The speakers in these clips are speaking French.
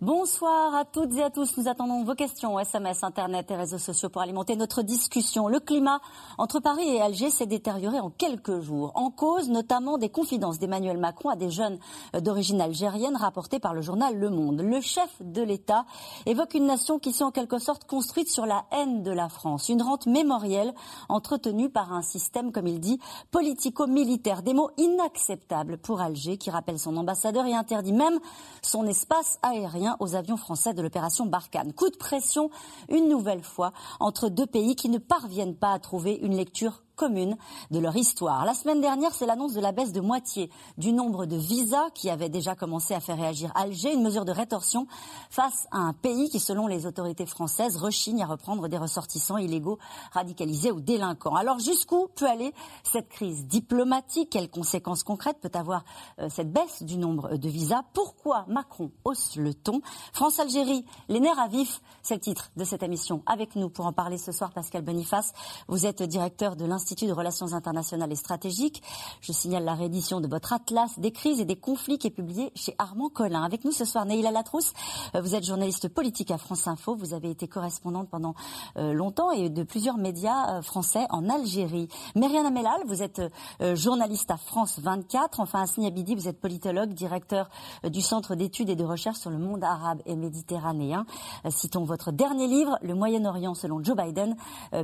Bonsoir à toutes et à tous. Nous attendons vos questions, SMS, Internet et réseaux sociaux pour alimenter notre discussion. Le climat entre Paris et Alger s'est détérioré en quelques jours. En cause notamment des confidences d'Emmanuel Macron à des jeunes d'origine algérienne rapportées par le journal Le Monde. Le chef de l'État évoque une nation qui s'est en quelque sorte construite sur la haine de la France. Une rente mémorielle entretenue par un système, comme il dit, politico-militaire. Des mots inacceptables pour Alger qui rappelle son ambassadeur et interdit même son espace aérien aux avions français de l'opération Barkhane. Coup de pression, une nouvelle fois, entre deux pays qui ne parviennent pas à trouver une lecture commune de leur histoire. La semaine dernière, c'est l'annonce de la baisse de moitié du nombre de visas qui avait déjà commencé à faire réagir Alger, une mesure de rétorsion face à un pays qui, selon les autorités françaises, rechigne à reprendre des ressortissants illégaux, radicalisés ou délinquants. Alors jusqu'où peut aller cette crise diplomatique? Quelles conséquences concrètes peut avoir euh, cette baisse du nombre de visas? Pourquoi Macron hausse le ton? France-Algérie, les nerfs à vif, c'est le titre de cette émission. Avec nous pour en parler ce soir, Pascal Boniface, vous êtes directeur de l'Institut Institut de Relations internationales et stratégiques. Je signale la réédition de votre Atlas des crises et des conflits qui est publié chez Armand Collin. Avec nous ce soir, Neila Latrousse. Euh, vous êtes journaliste politique à France Info. Vous avez été correspondante pendant euh, longtemps et de plusieurs médias euh, français en Algérie. Myriam Amelal, vous êtes journaliste à France 24. Enfin, Asni Abidi, vous êtes politologue, directeur du Centre d'études et de recherche sur le monde arabe et méditerranéen. Citons votre dernier livre, Le Moyen-Orient selon Joe Biden,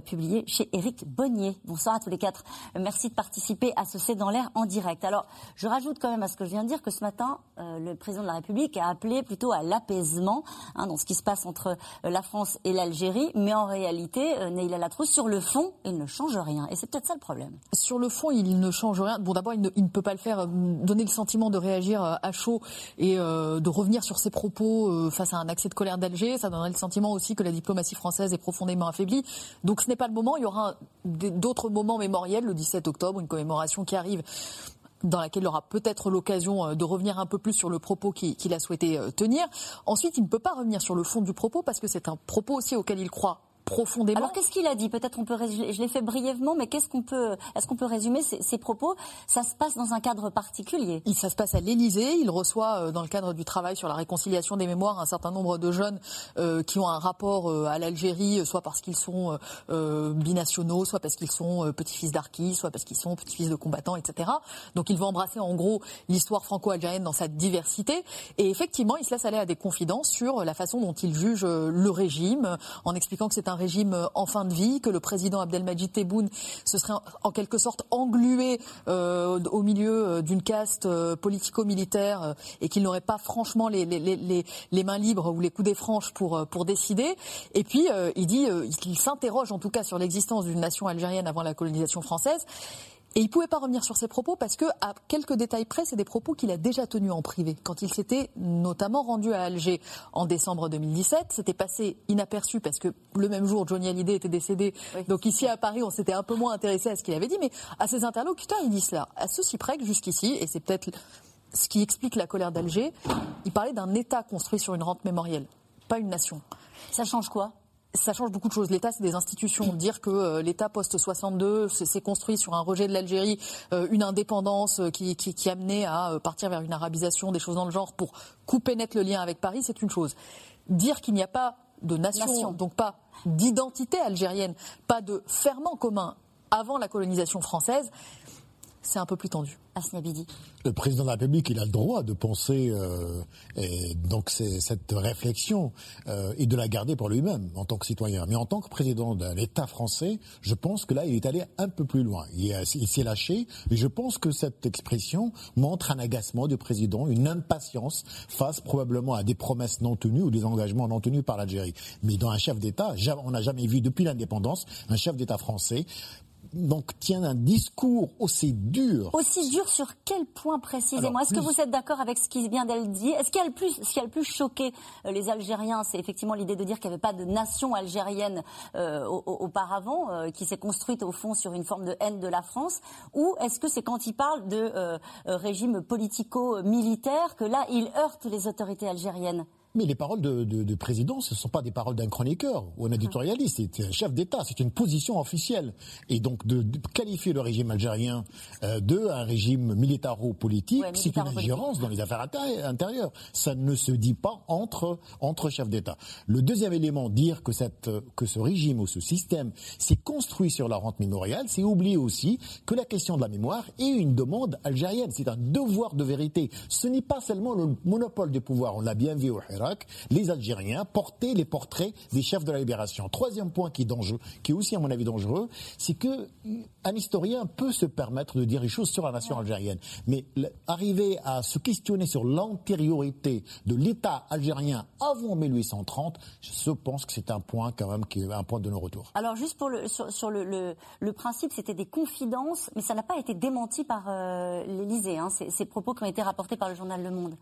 publié chez Éric Bonnier. Bonsoir à tous les quatre. Merci de participer à ce C'est dans l'air en direct. Alors, je rajoute quand même à ce que je viens de dire que ce matin, euh, le président de la République a appelé plutôt à l'apaisement hein, dans ce qui se passe entre euh, la France et l'Algérie. Mais en réalité, euh, Neila Latrousse, sur le fond, il ne change rien. Et c'est peut-être ça le problème. Sur le fond, il ne change rien. Bon, d'abord, il, ne peut pas le faire, donner le sentiment de réagir à chaud et de revenir sur ses propos face à un accès de colère d'Alger. Ça donnerait le sentiment aussi que la diplomatie française est profondément affaiblie. Donc ce n'est pas le moment. Il y aura d'autres moments mémoriel le 17 octobre, une commémoration qui arrive dans laquelle il aura peut-être l'occasion euh, de revenir un peu plus sur le propos qu'il a souhaité euh, tenir. Ensuite, il ne peut pas revenir sur le fond du propos parce que c'est un propos aussi auquel il croit profondément. Alors qu'est-ce qu'il a dit? Peut-être on peut je l'ai fait brièvement, mais qu'est-ce qu'on peut est-ce qu'on peut résumer ces, propos? Ça se passe dans un cadre particulier. Il, ça se passe à l'Élysée. Il reçoit euh, dans le cadre du travail sur la réconciliation des mémoires un certain nombre de jeunes euh, qui ont un rapport euh, à l'Algérie, soit parce qu'ils sont binationaux, soit parce qu'ils sont petits-fils d'Arki, soit parce qu'ils sont petits-fils de combattants, etc. Donc il va embrasser en gros l'histoire franco-algérienne dans sa diversité. Et effectivement, il se laisse aller à des confidences sur la façon dont il juge le régime, en expliquant que c'est un un régime euh, en fin de vie, que le président Abdelmajid Tebboune se serait en, quelque sorte englué euh, au milieu euh, d'une caste politico-militaire et qu'il n'aurait pas franchement les, mains libres ou les coudées franches pour, pour décider. Et puis, il dit, il s'interroge en tout cas sur l'existence d'une nation algérienne avant la colonisation française. Et il ne pouvait pas revenir sur ces propos parce que, à quelques détails près, c'est des propos qu'il a déjà tenus en privé. Quand il s'était notamment rendu à Alger en décembre 2017, c'était passé inaperçu parce que le même jour, Johnny Hallyday était décédé. Donc ici à Paris, on s'était un peu moins intéressé à ce qu'il avait dit. Mais à ses interlocuteurs, il dit cela. À ceci près que jusqu'ici, et c'est peut-être ce qui explique la colère d'Alger, il parlait d'un État construit sur une rente mémorielle, pas une nation. Ça change quoi? Ça change beaucoup de choses. L'État, c'est des institutions. Dire que euh, l'État post-62 s'est construit sur un rejet de l'Algérie, euh, une indépendance euh, qui, qui, qui amenait à partir vers une arabisation, des choses dans le genre, pour couper net le lien avec Paris, c'est une chose. Dire qu'il n'y a pas de nation, donc pas d'identité algérienne, pas de ferment commun avant la colonisation française, c'est un peu plus tendu. Le président de la République, il a le droit de penser euh, et donc cette réflexion euh, et de la garder pour lui-même en tant que citoyen. Mais en tant que président d'un État français, je pense que là, il est allé un peu plus loin. Il, il s'est lâché et je pense que cette expression montre un agacement du président, une impatience face probablement à des promesses non tenues ou des engagements non tenus par l'Algérie. Mais dans un chef d'État, on n'a jamais vu depuis l'indépendance un chef d'État français donc tient un discours aussi dur. Aussi dur sur quel point précisément Est-ce que vous êtes d'accord avec ce qui vient d'elle dire? Est-ce qu'il y a le plus, ce qui a le plus choqué euh, les Algériens, c'est effectivement l'idée de dire qu'il n'y avait pas de nation algérienne euh, auparavant, euh, qui s'est construite au fond sur une forme de haine de la France, ou est-ce que c'est quand il parle de régime politico-militaire que là il heurte les autorités algériennes? Mais les paroles de, de, président, ce ne sont pas des paroles d'un chroniqueur ou un éditorialiste, c'est un chef d'État, c'est une position officielle. Et donc de, qualifier le régime algérien euh, de un régime militaro-politique, c'est une ingérence dans les affaires intérieures. Ça ne se dit pas entre, entre chefs d'État. Le deuxième élément, dire que, cette, que ce régime ou ce système s'est construit sur la rente mémoriale, c'est oublier aussi que la question de la mémoire est une demande algérienne. C'est un devoir de vérité. Ce n'est pas seulement le monopole du pouvoir. On l'a bien vu au Les Algériens portaient les portraits des chefs de la libération. Troisième point qui est dangereux, qui est aussi à mon avis dangereux, c'est que un historien peut se permettre de dire des choses sur la nation algérienne. Mais arriver à se questionner sur l'antériorité de l'État algérien avant 1830, je pense que c'est un point quand même qui est un point de non-retour. Alors juste pour le, sur, le, le, principe, c'était des confidences, mais ça n'a pas été démenti par euh, l'Élysée, hein, ces, ces propos qui ont été rapportés par le journal Le Monde.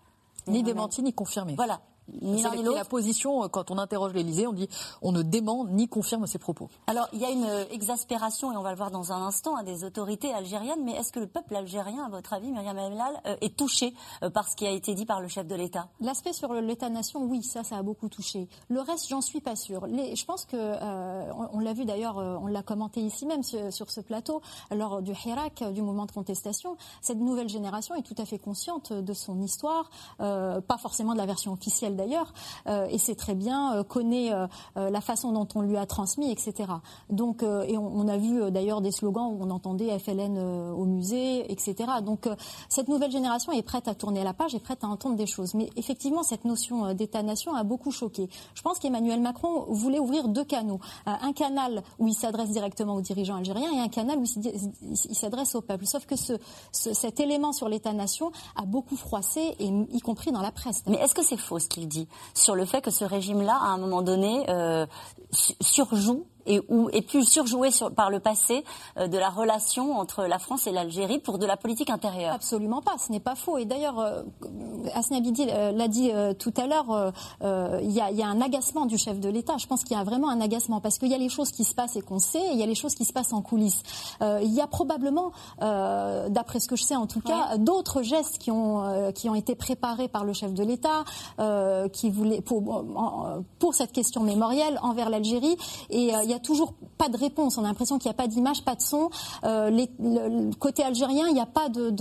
Ni démenti ni confirmé. Voilà. C'est la position, euh, quand on interroge l'Élysée, on dit on ne dément ni confirme ses propos. Alors, il y a une euh, exaspération, et on va le voir dans un instant, hein, des autorités algériennes, mais est-ce que le peuple algérien, à votre avis, Myriam Emlal, euh, est touché par ce qui a été dit par le chef de l'État? L'aspect sur l'État-nation, oui, ça, ça a beaucoup touché. Le reste, j'en suis pas sûre. je pense que, on, l'a vu d'ailleurs, on l'a commenté ici même sur, ce plateau, lors du Hirak, du mouvement de contestation, cette nouvelle génération est tout à fait consciente de son histoire, pas forcément de la version officielle d'ailleurs, euh, et c'est très bien, euh, connaît euh, la façon dont on lui a transmis, etc. Donc, et on, a vu d'ailleurs des slogans où on entendait FLN au musée, etc. Donc, cette nouvelle génération est prête à tourner la page, est prête à entendre des choses. Mais effectivement, cette notion d'État-nation a beaucoup choqué. Je pense qu'Emmanuel Macron voulait ouvrir deux canaux. un canal où il s'adresse directement aux dirigeants algériens et un canal où il s'adresse au peuple. Sauf que ce, cet élément sur l'État-nation a beaucoup froissé, y compris dans la presse. Mais est-ce que c'est faux ce sur le fait que ce régime-là, à un moment donné, euh, surjoue et, ou, et pu surjouer sur, par le passé euh, de la relation entre la France et l'Algérie pour de la politique intérieure? Absolument pas, ce n'est pas faux. Et d'ailleurs, euh, Asnia Bidi euh, l'a dit euh, tout à l'heure, il y, y, a un agacement du chef de l'État. Je pense qu'il y a vraiment un agacement parce qu'il y a les choses qui se passent et qu'on sait, et il y a les choses qui se passent en coulisses. il y a probablement, d'après ce que je sais en tout cas, d'autres gestes qui ont, qui ont été préparés par le chef de l'État, qui voulait pour, pour cette question mémorielle envers l'Algérie. Et il n'y a toujours pas de réponse. On a l'impression qu'il n'y a pas d'image, pas de son. Euh, le, côté algérien, il n'y a pas de,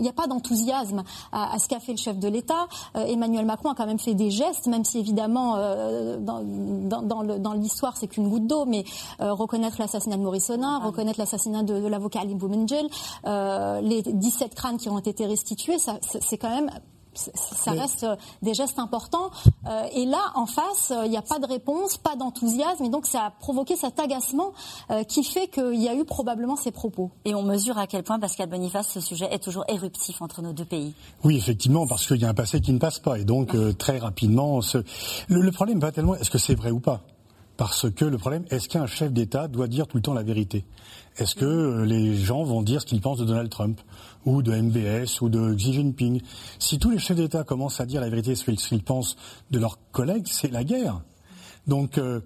il a pas d'enthousiasme à, ce qu'a fait le chef de l'État. Euh, Emmanuel Macron a quand même fait des gestes, même si évidemment euh, dans, dans, l'histoire c'est qu'une goutte d'eau, mais reconnaître l'assassinat de Maurice Sonin, reconnaître l'assassinat de, l'avocat Ali Boumengel, les 17 crânes qui ont été restitués, c'est quand même ça reste euh, des gestes importants. Euh, et là, en face, euh, il n'y a pas de réponse, pas d'enthousiasme, et donc ça a provoqué cet agacement qui fait qu'il y a eu probablement ces propos. Et on mesure à quel point, Pascal Boniface, ce sujet est toujours éruptif entre nos deux pays. Oui, effectivement, parce qu'il y a un passé qui ne passe pas, et donc très rapidement, le, le problème pas tellement est-ce que c'est vrai ou pas? Parce que le problème, est-ce qu'un chef d'État doit dire tout le temps la vérité? Est-ce que les gens vont dire ce qu'ils pensent de Donald Trump ou de MBS ou de Xi Jinping? Si tous les chefs d'État commencent à dire la vérité ce qu'ils pensent de leurs collègues, c'est la guerre. Donc euh,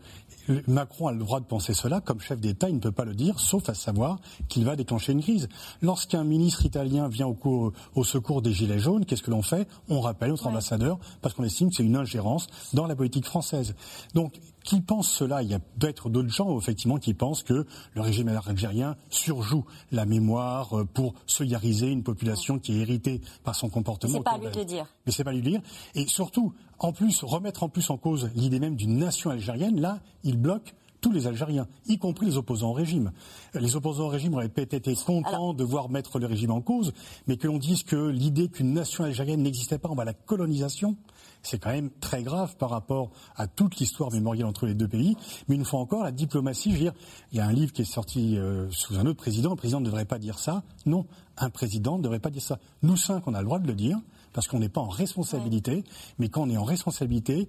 Macron a le droit de penser cela. Comme chef d'État, il ne peut pas le dire, sauf à savoir qu'il va déclencher une crise. Lorsqu'un ministre italien vient au, au secours des Gilets jaunes, qu'est-ce que l'on fait? On rappelle notre ambassadeur parce qu'on estime que c'est une ingérence dans la politique française. Donc, qui pense cela Il y a peut-être d'autres gens, effectivement, qui pensent que le régime algérien surjoue la mémoire euh, pour solidariser une population qui est héritée par son comportement. C'est pas lui de le dire. Mais c'est pas lui de le dire. Et surtout, en plus, remettre en plus en cause l'idée même d'une nation algérienne, là, il bloque tous les Algériens, y compris les opposants au régime. Les opposants au régime auraient peut-être été contents de voir mettre le régime en cause, mais que l'on dise que l'idée qu'une nation algérienne n'existait pas, on va la colonisation, c'est quand même très grave par rapport à toute l'histoire mémorielle entre les deux pays. Mais une fois encore, la diplomatie, je veux dire, il y a un livre qui est sorti euh, sous un autre président, le président ne devrait pas dire ça. Non, un président ne devrait pas dire ça. Nous cinq, on a le droit de le dire, parce qu'on n'est pas en responsabilité, mais quand on est en responsabilité,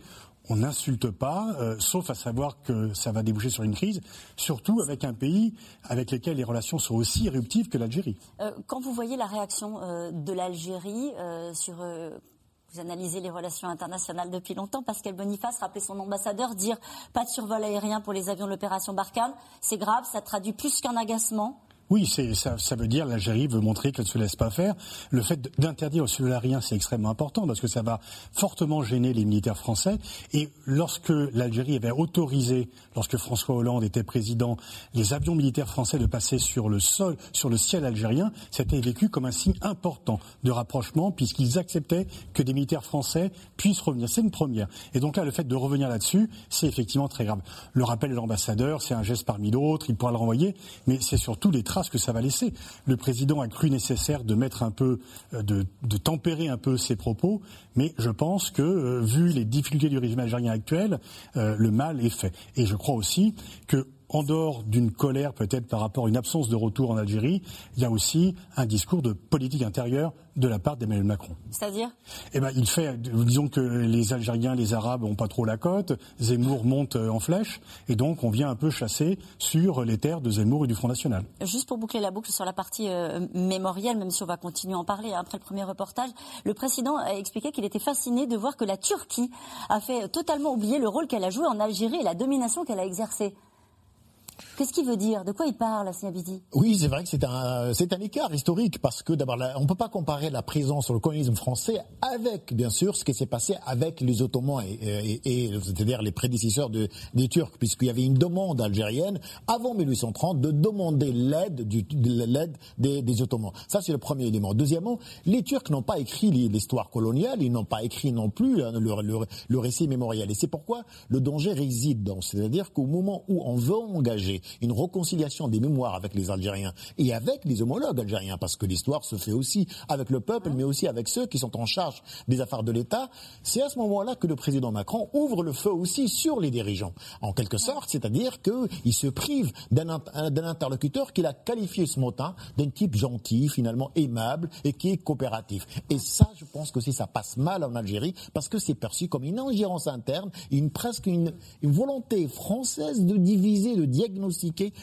on n'insulte pas, euh, sauf à savoir que ça va déboucher sur une crise, surtout avec un pays avec lequel les relations sont aussi éruptives que l'Algérie. Euh, quand vous voyez la réaction euh, de l'Algérie sur... vous analysez les relations internationales depuis longtemps. Pascal Boniface rappelait son ambassadeur dire pas de survol aérien pour les avions de l'opération Barkhane. C'est grave, ça traduit plus qu'un agacement Oui, ça, ça veut dire l'Algérie veut montrer qu'elle ne se laisse pas faire. Le fait d'interdire au Sulalien, c'est extrêmement important parce que ça va fortement gêner les militaires français. Et lorsque l'Algérie avait autorisé, lorsque François Hollande était président, les avions militaires français de passer sur le sol, sur le ciel algérien, c'était vécu comme un signe important de rapprochement puisqu'ils acceptaient que des militaires français puissent revenir. C'est une première. Et donc là, le fait de revenir là-dessus, c'est effectivement très grave. Le rappel de l'ambassadeur, c'est un geste parmi d'autres, il pourra le renvoyer, mais c'est surtout les ce que ça va laisser. Le président a cru nécessaire de mettre un peu, euh, de, tempérer un peu ses propos, mais je pense que, euh, vu les difficultés du régime algérien actuel, euh, le mal est fait. Et je crois aussi que en dehors d'une colère peut-être par rapport à une absence de retour en Algérie, il y a aussi un discours de politique intérieure de la part d'Emmanuel Macron. C'est-à-dire? Eh ben, il fait, disons que les Algériens, les Arabes n'ont pas trop la cote, Zemmour monte en flèche, et donc on vient un peu chasser sur les terres de Zemmour et du Front National. Juste pour boucler la boucle sur la partie euh, mémorielle, même si on va continuer à en parler après le premier reportage, le président a expliqué qu'il était fasciné de voir que la Turquie a fait totalement oublier le rôle qu'elle a joué en Algérie et la domination qu'elle a exercée. Qu'est-ce qu'il veut dire? De quoi il parle, Abidi? Oui, c'est vrai que c'est un, c'est un écart historique parce que d'abord, on ne peut pas comparer la présence sur le colonialisme français avec, bien sûr, ce qui s'est passé avec les Ottomans et, et, c'est-à-dire les prédécesseurs de, des Turcs, puisqu'il y avait une demande algérienne avant 1830 de demander l'aide, du, l'aide des, Ottomans. Ça, c'est le premier élément. Deuxièmement, les Turcs n'ont pas écrit l'histoire coloniale, ils n'ont pas écrit non plus hein, le, le récit mémorial. Et c'est pourquoi le danger réside dans, c'est-à-dire qu'au moment où on veut engager une réconciliation des mémoires avec les Algériens et avec les homologues algériens, parce que l'histoire se fait aussi avec le peuple, mais aussi avec ceux qui sont en charge des affaires de l'État. C'est à ce moment-là que le président Macron ouvre le feu aussi sur les dirigeants, en quelque sorte, c'est-à-dire qu'il se prive d'un interlocuteur qu'il a qualifié ce matin d'un type gentil, finalement aimable et qui est coopératif. Et ça, je pense que si ça passe mal en Algérie, parce que c'est perçu comme une ingérence interne, une presque une, une volonté française de diviser, de diagnostiquer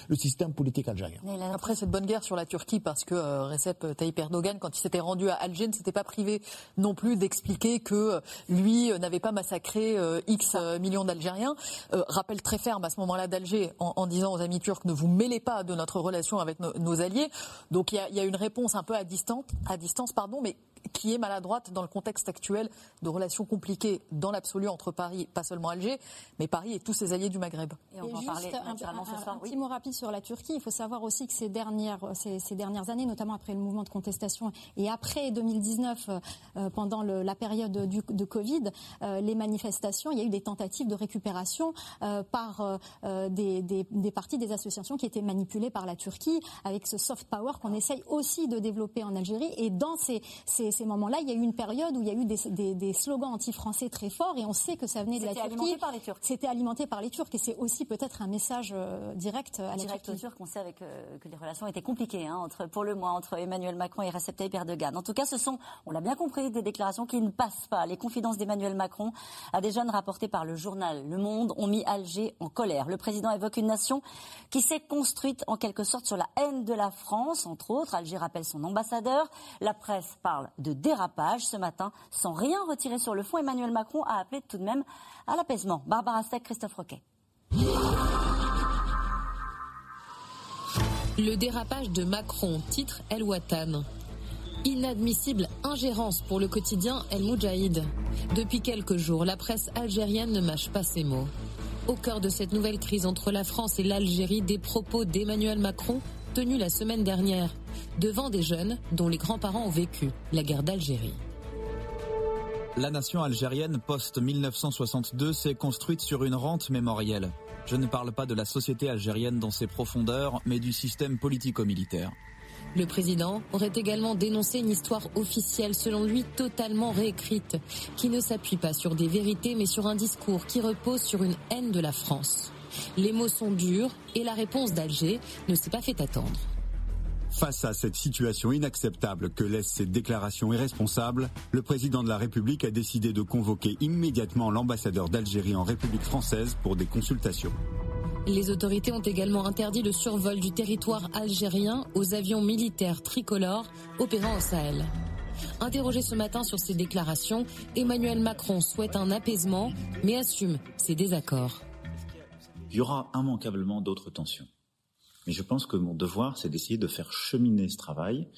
le système politique algérien. Après cette bonne guerre sur la Turquie, parce que euh, Recep Tayyip Erdogan, quand il s'était rendu à Alger, ne s'était pas privé non plus d'expliquer que euh, lui euh, n'avait pas massacré X millions d'Algériens. rappel très ferme à ce moment-là d'Alger en, disant aux amis turcs ne vous mêlez pas de notre relation avec nos, alliés. Donc il y a, une réponse un peu à distance, à distance pardon, mais qui est maladroite dans le contexte actuel de relations compliquées dans l'absolu entre Paris, pas seulement Alger, mais Paris et tous ses alliés du Maghreb. Et on va en parler un, un, petit mot rapide sur la Turquie. Il faut savoir aussi que ces dernières, ces, dernières années, notamment après le mouvement de contestation et après 2019, euh, pendant la période de Covid, euh, les manifestations, il y a eu des tentatives de récupération euh, par des, des, partis, des associations qui étaient manipulées par la Turquie avec ce soft power qu'on essaye aussi de développer en Algérie. Et dans ces, ces ces moments-là, il y a eu une période où il y a eu des, slogans anti-français très forts et on sait que ça venait de la Turquie. C'était alimenté par les Turcs. C'était alimenté par les Turcs et c'est aussi peut-être un message euh, direct à la direct Turquie. Turcs, on sait avec, euh, que les relations étaient compliquées hein, entre, pour le moins entre Emmanuel Macron et Recep Tayyip Erdogan. En tout cas, ce sont, on l'a bien compris, des déclarations qui ne passent pas. Les confidences d'Emmanuel Macron à des jeunes rapportés par le journal Le Monde ont mis Alger en colère. Le président évoque une nation qui s'est construite en quelque sorte sur la haine de la France, entre autres. Alger rappelle son ambassadeur. La presse parle de dérapage ce matin. Sans rien retirer sur le fond, Emmanuel Macron a appelé tout de même à l'apaisement. Barbara Steck, Christophe Roquet. Le dérapage de Macron, titre El Watan. Inadmissible ingérence pour le quotidien El Moudjahid. Depuis quelques jours, la presse algérienne ne mâche pas ses mots. Au cœur de cette nouvelle crise entre la France et l'Algérie, des propos d'Emmanuel Macron tenus la semaine dernière devant des jeunes dont les grands-parents ont vécu la guerre d'Algérie. La nation algérienne post-1962 s'est construite sur une rente mémorielle. Je ne parle pas de la société algérienne dans ses profondeurs, mais du système politico-militaire. Le président aurait également dénoncé une histoire officielle, selon lui totalement réécrite, qui ne s'appuie pas sur des vérités, mais sur un discours qui repose sur une haine de la France. Les mots sont durs et la réponse d'Alger ne s'est pas fait attendre. Face à cette situation inacceptable que laissent ces déclarations irresponsables, le président de la République a décidé de convoquer immédiatement l'ambassadeur d'Algérie en République française pour des consultations. Les autorités ont également interdit le survol du territoire algérien aux avions militaires tricolores opérant au Sahel. Interrogé ce matin sur ces déclarations, Emmanuel Macron souhaite un apaisement, mais assume ses désaccords. Il y aura immanquablement d'autres tensions. Mais je pense que mon devoir, c'est d'essayer de faire cheminer ce travail,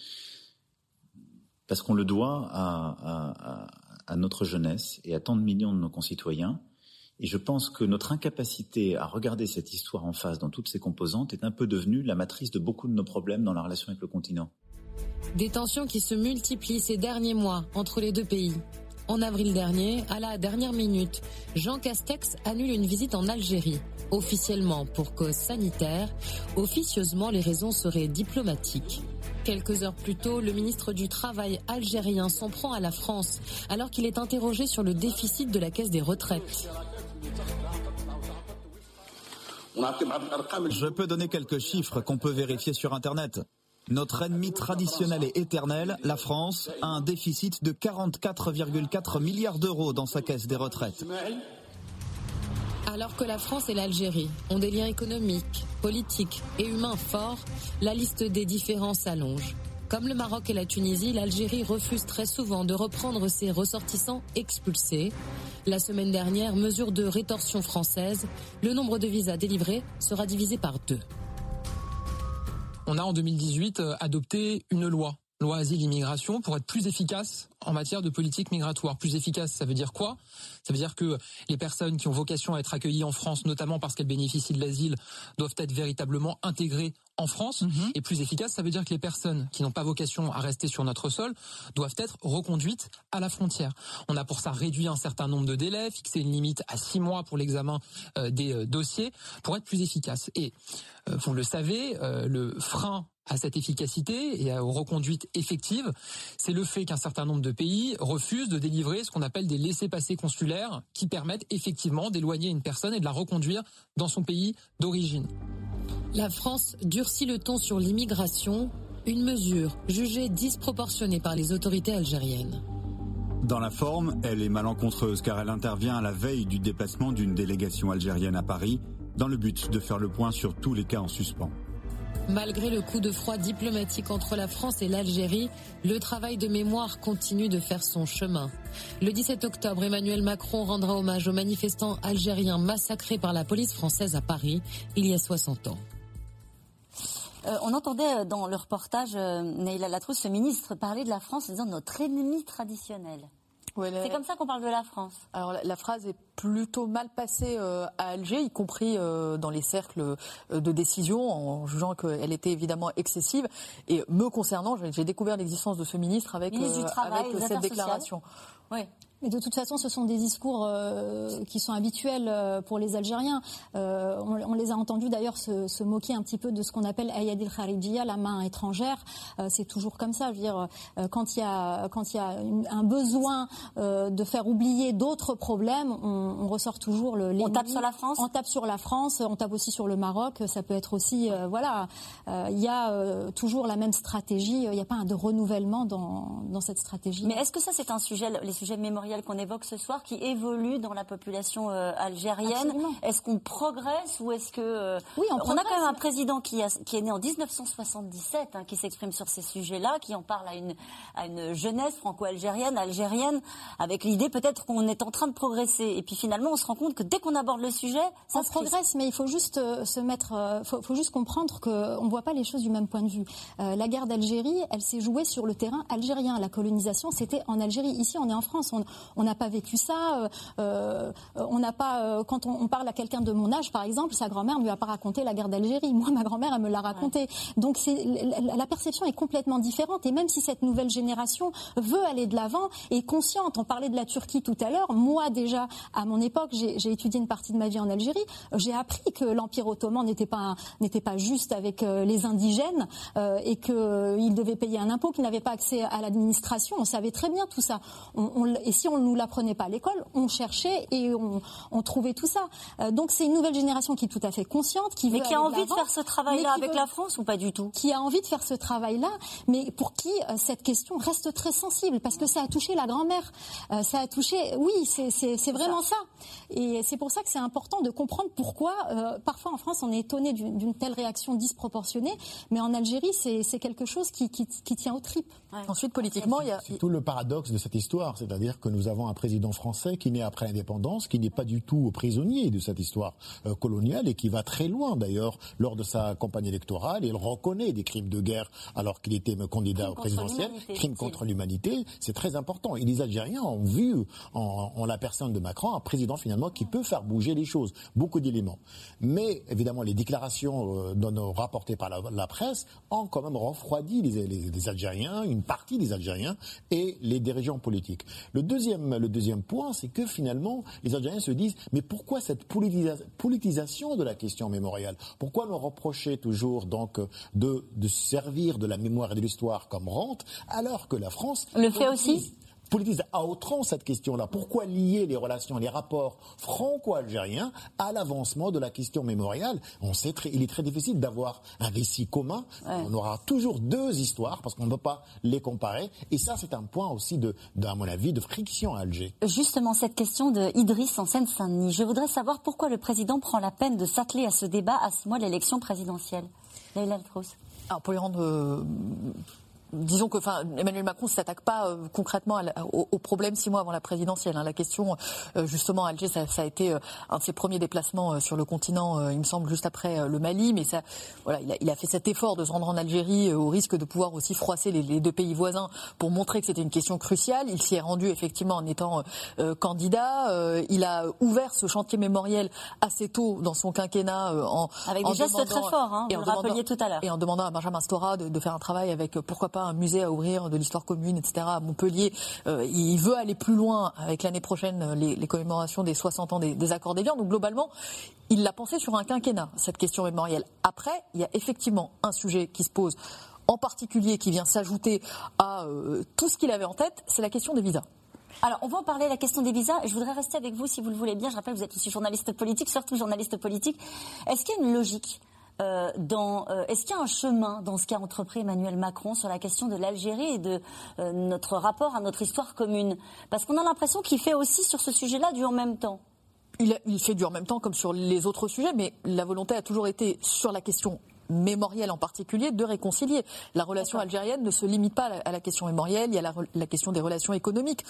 parce qu'on le doit à, notre jeunesse et à tant de millions de nos concitoyens. Et je pense que notre incapacité à regarder cette histoire en face dans toutes ses composantes est un peu devenue la matrice de beaucoup de nos problèmes dans la relation avec le continent. Des tensions qui se multiplient ces derniers mois entre les deux pays. En avril dernier, à la dernière minute, Jean Castex annule une visite en Algérie, officiellement pour cause sanitaire, officieusement les raisons seraient diplomatiques. Quelques heures plus tôt, le ministre du Travail algérien s'en prend à la France, alors qu'il est interrogé sur le déficit de la caisse des retraites. Je peux donner quelques chiffres qu'on peut vérifier sur Internet. Notre ennemi traditionnel et éternel, la France, a un déficit de 44,4 milliards d'euros dans sa caisse des retraites. Alors que la France et l'Algérie ont des liens économiques, politiques et humains forts, la liste des différends s'allonge. Comme le Maroc et la Tunisie, l'Algérie refuse très souvent de reprendre ses ressortissants expulsés. La semaine dernière, mesure de rétorsion française, le nombre de visas délivrés sera divisé par deux. On a en 2018 euh, adopté une loi, loi asile-immigration, pour être plus efficace en matière de politique migratoire. Plus efficace, ça veut dire quoi? Ça veut dire que les personnes qui ont vocation à être accueillies en France, notamment parce qu'elles bénéficient de l'asile, doivent être véritablement intégrées en France. Mhm. Et plus efficace, ça veut dire que les personnes qui n'ont pas vocation à rester sur notre sol doivent être reconduites à la frontière. On a pour ça réduit un certain nombre de délais, fixé une limite à six mois pour l'examen euh, des euh, dossiers, pour être plus efficace. Et vous le savez, le frein à cette efficacité et aux reconduites effectives, c'est le fait qu'un certain nombre de pays refusent de délivrer ce qu'on appelle des laissés-passer consulaires qui permettent effectivement d'éloigner une personne et de la reconduire dans son pays d'origine. La France durcit le ton sur l'immigration, une mesure jugée disproportionnée par les autorités algériennes. Dans la forme, elle est malencontreuse car elle intervient à la veille du déplacement d'une délégation algérienne à Paris dans le but de faire le point sur tous les cas en suspens. Malgré le coup de froid diplomatique entre la France et l'Algérie, le travail de mémoire continue de faire son chemin. Le 17 octobre, Emmanuel Macron rendra hommage aux manifestants algériens massacrés par la police française à Paris il y a 60 ans. Euh, on entendait dans le reportage euh, Neila Latrousse, ce ministre, parler de la France en disant notre ennemi traditionnel. C'est comme ça qu'on parle de la France. Alors la, phrase est plutôt mal passée euh, à Alger, y compris euh, dans les cercles euh, de décision, en jugeant qu'elle était évidemment excessive. Et me concernant, j'ai découvert l'existence de ce ministre avec, avec cette déclaration. Oui. Mais de toute façon, ce sont des discours euh, qui sont habituels euh, pour les Algériens. Euh, on, les a entendus d'ailleurs se, moquer un petit peu de ce qu'on appelle Ayadil Kharijia, la main étrangère. c'est toujours comme ça. Je veux dire, quand il y a, quand il y a un besoin de faire oublier d'autres problèmes, on, ressort toujours le. On tape sur la France. On tape sur la France. On tape aussi sur le Maroc. Ça peut être aussi, voilà. Il y a toujours la même stratégie. Il n'y a pas un de renouvellement dans, dans cette stratégie. Mais est-ce que ça, c'est un sujet, les sujets mémoriels qu'on évoque ce soir qui évolue dans la population euh, algérienne. Est-ce qu'on progresse ou est-ce que euh, oui, on, a quand même un président qui, qui est né en 1977, hein, qui s'exprime sur ces sujets-là, qui en parle à une, à une jeunesse franco-algérienne, algérienne, avec l'idée peut-être qu'on est en train de progresser. Et puis finalement, on se rend compte que dès qu'on aborde le sujet, ça on progresse, mais il faut juste euh, se mettre, faut, faut, juste comprendre qu'on ne voit pas les choses du même point de vue. la guerre d'Algérie, elle s'est jouée sur le terrain algérien. La colonisation, c'était en Algérie. Ici, on est en France. On, on n'a pas vécu ça. Euh, euh, on n'a pas. Euh, quand on, parle à quelqu'un de mon âge, par exemple, sa grand-mère ne lui a pas raconté la guerre d'Algérie. Moi, ma grand-mère, elle me l'a raconté. Donc, la, perception est complètement différente. Et même si cette nouvelle génération veut aller de l'avant et est consciente, on parlait de la Turquie tout à l'heure. Moi, déjà, à mon époque, j'ai étudié une partie de ma vie en Algérie. J'ai appris que l'Empire ottoman n'était pas n'était pas juste avec les indigènes et qu'il devait payer un impôt, qu'il n'avait pas accès à l'administration. On savait très bien tout ça. et si on on nous l'apprenait pas à l'école, on cherchait et on, trouvait tout ça. Euh, donc c'est une nouvelle génération qui est tout à fait consciente, qui mais qui a envie de faire ce travail-là avec la France ou pas du tout? Qui a envie de faire ce travail-là, mais pour qui euh, cette question reste très sensible parce que ça a touché la grand-mère, euh, ça a touché, oui, c'est vraiment ça. Et c'est pour ça que c'est important de comprendre pourquoi parfois en France on est étonné d'une telle réaction disproportionnée, mais en Algérie c'est quelque chose qui, tient aux tripes. Ensuite politiquement, il y a tout le paradoxe de cette histoire, c'est-à-dire que nous avons un président français qui naît après l'indépendance, qui n'est pas du tout prisonnier de cette histoire euh, coloniale et qui va très loin d'ailleurs lors de sa campagne électorale. Il reconnaît des crimes de guerre alors qu'il était candidat au présidentiel, crimes contre l'humanité. C'est très important. Et les Algériens ont vu en, la personne de Macron un président finalement qui peut faire bouger les choses. Beaucoup d'éléments. Mais évidemment, les déclarations euh, rapportées par la, presse ont quand même refroidi les, les Algériens, une partie des Algériens et les dirigeants politiques. Le deuxième, le deuxième point, c'est que finalement, les Algériens se disent mais pourquoi cette politisation de la question mémoriale? Pourquoi nous reprocher toujours donc de, de servir de la mémoire et de l'histoire comme rente alors que la France le fait aussi? Politise à outrance cette question-là. Pourquoi lier les relations, les rapports franco-algériens à l'avancement de la question mémoriale? On sait très, il est très difficile d'avoir un récit commun. On aura toujours deux histoires parce qu'on ne peut pas les comparer. Et ça, c'est un point aussi de, à mon avis, de friction à Alger. Justement, cette question de Idriss en Seine-Saint-Denis. Je voudrais savoir pourquoi le président prend la peine de s'atteler à ce débat à ce mois de l'élection présidentielle. Leïla Alors pour y rendre euh, disons que enfin, Emmanuel Macron ne s'attaque pas euh, concrètement au, problème six mois avant la présidentielle. Hein. La question, euh, justement, Alger, ça, a été euh, un de ses premiers déplacements sur le continent, il me semble, juste après le Mali. Mais ça, voilà, il a, il a, fait cet effort de se rendre en Algérie au risque de pouvoir aussi froisser les, les deux pays voisins pour montrer que c'était une question cruciale. Il s'y est rendu effectivement en étant candidat. il a ouvert ce chantier mémoriel assez tôt dans son quinquennat en avec des gestes très forts. Hein, vous le tout à l'heure. Et en demandant à Benjamin Stora de, de faire un travail avec pourquoi pas un musée à ouvrir de l'histoire commune, etc. à Montpellier. Euh, il veut aller plus loin avec l'année prochaine euh, les, commémorations des 60 ans des, accords d'Évian. Donc globalement, il l'a pensé sur un quinquennat, cette question mémorielle. Après, il y a effectivement un sujet qui se pose en particulier qui vient s'ajouter à euh, tout ce qu'il avait en tête, c'est la question des visas. Alors, on va en parler, la question des visas. Je voudrais rester avec vous, si vous le voulez bien. Je rappelle, vous êtes aussi journaliste politique, surtout journaliste politique. Est-ce qu'il y a une logique euh, euh, est-ce qu'il y a un chemin dans ce qu'a entrepris Emmanuel Macron sur la question de l'Algérie et de euh, notre rapport à notre histoire commune? Parce qu'on a l'impression qu'il fait aussi sur ce sujet-là du en même temps. Il, il, fait du en même temps comme sur les autres sujets, mais la volonté a toujours été sur la question mémorielle en particulier, de réconcilier. La relation algérienne ne se limite pas à la question mémorielle, il y a la, question des relations économiques,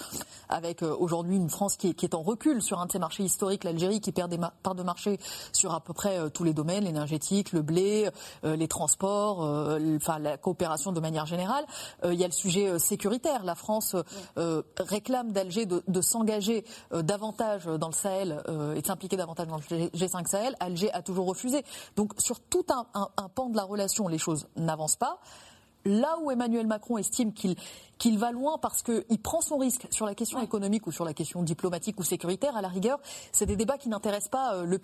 avec euh, aujourd'hui une France qui est, en recul sur un de ses marchés historiques, l'Algérie, qui perd des parts de marché sur à peu près euh, tous les domaines, l'énergétique, le blé, euh, les transports, enfin la coopération de manière générale. il y a le sujet sécuritaire. La France réclame d'Alger de, s'engager davantage dans le Sahel et de s'impliquer davantage dans le G5 Sahel. Alger a toujours refusé. Donc sur tout un, un pan de la relation, les choses n'avancent pas. Là où Emmanuel Macron estime qu'il qu'il va loin parce qu'il prend son risque sur la question économique ou sur la question diplomatique ou sécuritaire, à la rigueur, c'est des débats qui n'intéressent pas euh,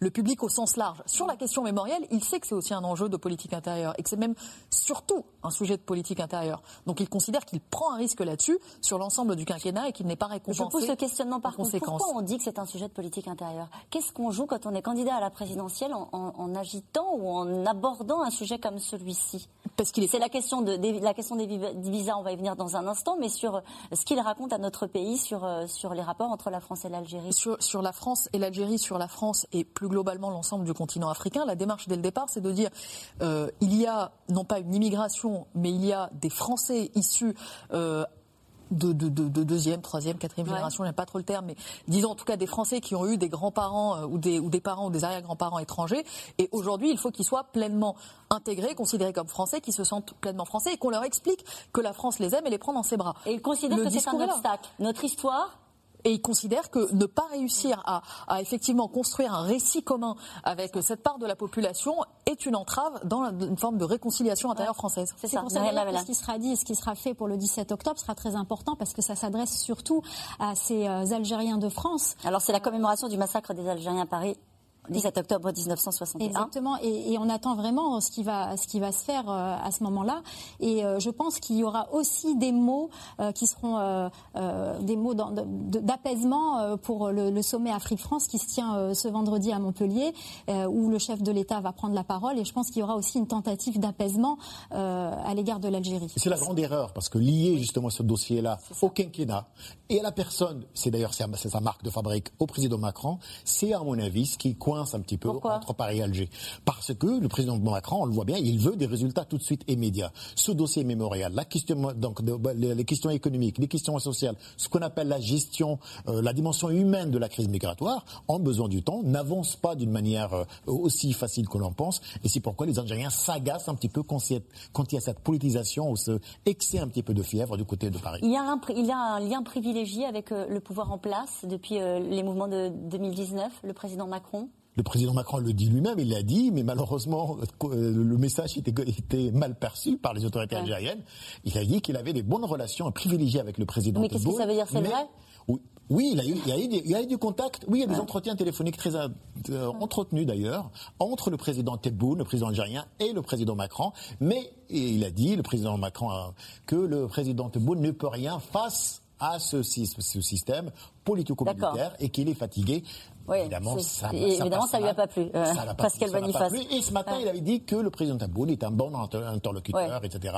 le, public au sens large. Sur la question mémorielle, il sait que c'est aussi un enjeu de politique intérieure et que c'est même surtout un sujet de politique intérieure. Donc il considère qu'il prend un risque là-dessus sur l'ensemble du quinquennat et qu'il n'est pas récompensé. Je pousse le questionnement par contre. Pourquoi on dit que c'est un sujet de politique intérieure? Qu'est-ce qu'on joue quand on est candidat à la présidentielle en, agitant ou en abordant un sujet comme celui-ci? Parce qu'il est... C'est la question de, la question des visas, on va y venir dans un instant, mais sur ce qu'il raconte à notre pays sur, euh, sur les rapports entre la France et l'Algérie. Sur, la France et l'Algérie, sur la France et plus globalement l'ensemble du continent africain, la démarche dès le départ, c'est de dire euh, il y a non pas une immigration, mais il y a des Français issus euh, de, deuxième, troisième, quatrième génération, j'aime pas trop le terme, mais disons en tout cas des Français qui ont eu des grands-parents euh, ou, des, ou des parents ou des arrière-grands-parents étrangers. Et aujourd'hui, il faut qu'ils soient pleinement intégrés, considérés comme Français, qu'ils se sentent pleinement Français et qu'on leur explique que la France les aime et les prend dans ses bras. Et ils considèrent que c'est un obstacle. Notre histoire, et il considère que ne pas réussir à, effectivement construire un récit commun avec cette part de la population est une entrave dans une forme de réconciliation intérieure française. C'est ça. ce qui sera dit et ce qui sera fait pour le 17 octobre sera très important parce que ça s'adresse surtout à ces euh, Algériens de France. Alors c'est la commémoration du massacre des Algériens à Paris 17 octobre 1961. Exactement, et, on attend vraiment ce qui va, ce qui va se faire euh, à ce moment-là. Et euh, je pense qu'il y aura aussi des mots euh, qui seront des mots d'apaisement pour le, sommet Afrique-France qui se tient ce vendredi à Montpellier, où le chef de l'État va prendre la parole. Et je pense qu'il y aura aussi une tentative d'apaisement à l'égard de l'Algérie. C'est la grande erreur, parce que lier justement ce dossier-là au quinquennat et à la personne, c'est d'ailleurs sa marque de fabrique au président Macron, c'est à mon avis ce qui coince coince un petit peu entre Paris et Alger. Parce que le président Macron, on le voit bien, il veut des résultats tout de suite immédiats. Ce dossier mémorial, la question, donc, bah, les questions économiques, les questions sociales, ce qu'on appelle la gestion, euh, la dimension humaine de la crise migratoire, ont besoin du temps, n'avancent pas d'une manière euh, aussi facile que l'on pense. Et c'est pourquoi les Algériens s'agacent un petit peu quand, il y a cette politisation ou ce excès un petit peu de fièvre du côté de Paris. Il y a un, il y a un lien privilégié avec euh, le pouvoir en place depuis les mouvements de 2019, le président Macron? Le président Macron le dit lui-même, il l'a dit, mais malheureusement, le message était, mal perçu par les autorités algériennes. Il a dit qu'il avait des bonnes relations privilégiées avec le président. Mais qu'est-ce que ça veut dire C'est vrai? oui, il, y a eu, il, y a eu du contact. Oui, il y a des entretiens téléphoniques très euh, entretenus d'ailleurs entre le président Tebboune, le président algérien, et le président Macron. Mais il a dit, le président Macron, que le président Tebboune ne peut rien face à ce, ce système politico-militaire et qu'il est fatigué. Oui, évidemment, ça, évidemment, ça, lui a pas plu. Euh, Pascal Boniface. Et ce matin, il avait dit que le président Tebboune est un bon interlocuteur, etc.,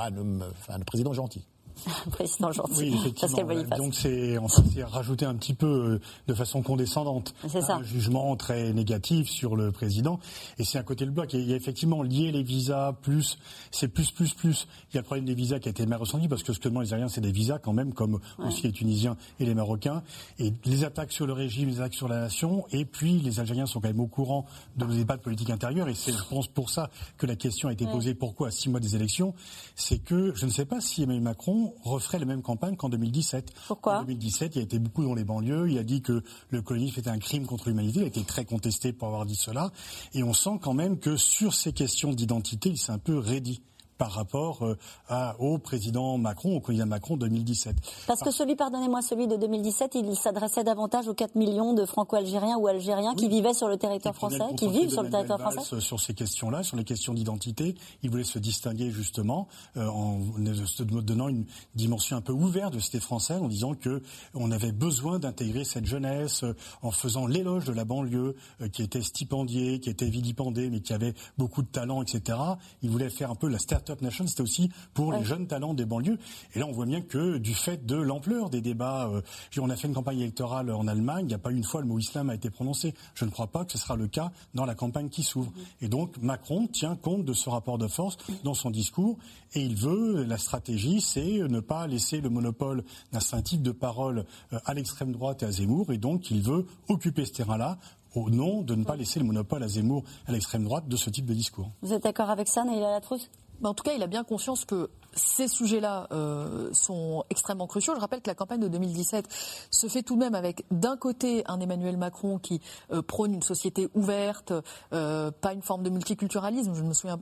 un président gentil. président gentil. Oui, effectivement. Donc c'est rajouter un petit peu euh, de façon condescendante un jugement très négatif sur le président. Et c'est un côté le bloc. Il y a effectivement lié les visas plus, c'est plus plus plus. Il y a le problème des visas qui a été mal ressenti parce que ce que demandent les Algériens, c'est des visas quand même, comme aussi les Tunisiens et les Marocains. Et les attaques sur le régime, les attaques sur la nation. Et puis les Algériens sont quand même au courant de nos débats de politique intérieure. Et c'est, je pense, pour ça que la question a été posée. Pourquoi à six mois des élections C'est que je ne sais pas si Emmanuel Macron referait la même campagne qu'en 2017. Pourquoi En 2017, il a été beaucoup dans les banlieues. Il a dit que le colonisme était un crime contre l'humanité. Il a été très contesté pour avoir dit cela. Et on sent quand même que sur ces questions d'identité, il s'est un peu raidi par rapport euh, au président Macron, au candidat Macron 2017. Parce que celui, pardonnez-moi, celui de 2017, il s'adressait davantage aux 4 millions de franco-algériens ou algériens qui vivaient sur le territoire français, qui vivent sur le territoire français. Sur ces questions-là, sur les questions d'identité, il voulait se distinguer justement euh, en se donnant une dimension un peu ouverte de cité française, en disant que on avait besoin d'intégrer cette jeunesse, euh, en faisant l'éloge de la banlieue, qui était stipendiée, qui était vilipendée, mais qui avait beaucoup de talent, etc. Il voulait faire un peu la start Nation, c'était aussi pour les jeunes talents des banlieues. Et là, on voit bien que du fait de l'ampleur des débats, euh, on a fait une campagne électorale en Allemagne, il n'y a pas une fois le mot islam a été prononcé. Je ne crois pas que ce sera le cas dans la campagne qui s'ouvre. Mm-hmm. Et donc, Macron tient compte de ce rapport de force dans son discours et il veut, la stratégie, c'est ne pas laisser le monopole d'un certain type de parole euh, à l'extrême droite et à Zemmour. Et donc, il veut occuper ce terrain-là au nom de ne pas laisser le monopole à Zemmour, à l'extrême droite, de ce type de discours. Vous êtes d'accord avec ça, Naïla Latrousse en tout cas, il a bien conscience que ces sujets-là euh, sont extrêmement cruciaux. Je rappelle que la campagne de 2017 se fait tout de même avec d'un côté un Emmanuel Macron qui euh, prône une société ouverte, euh, pas une forme de multiculturalisme. Je me souviens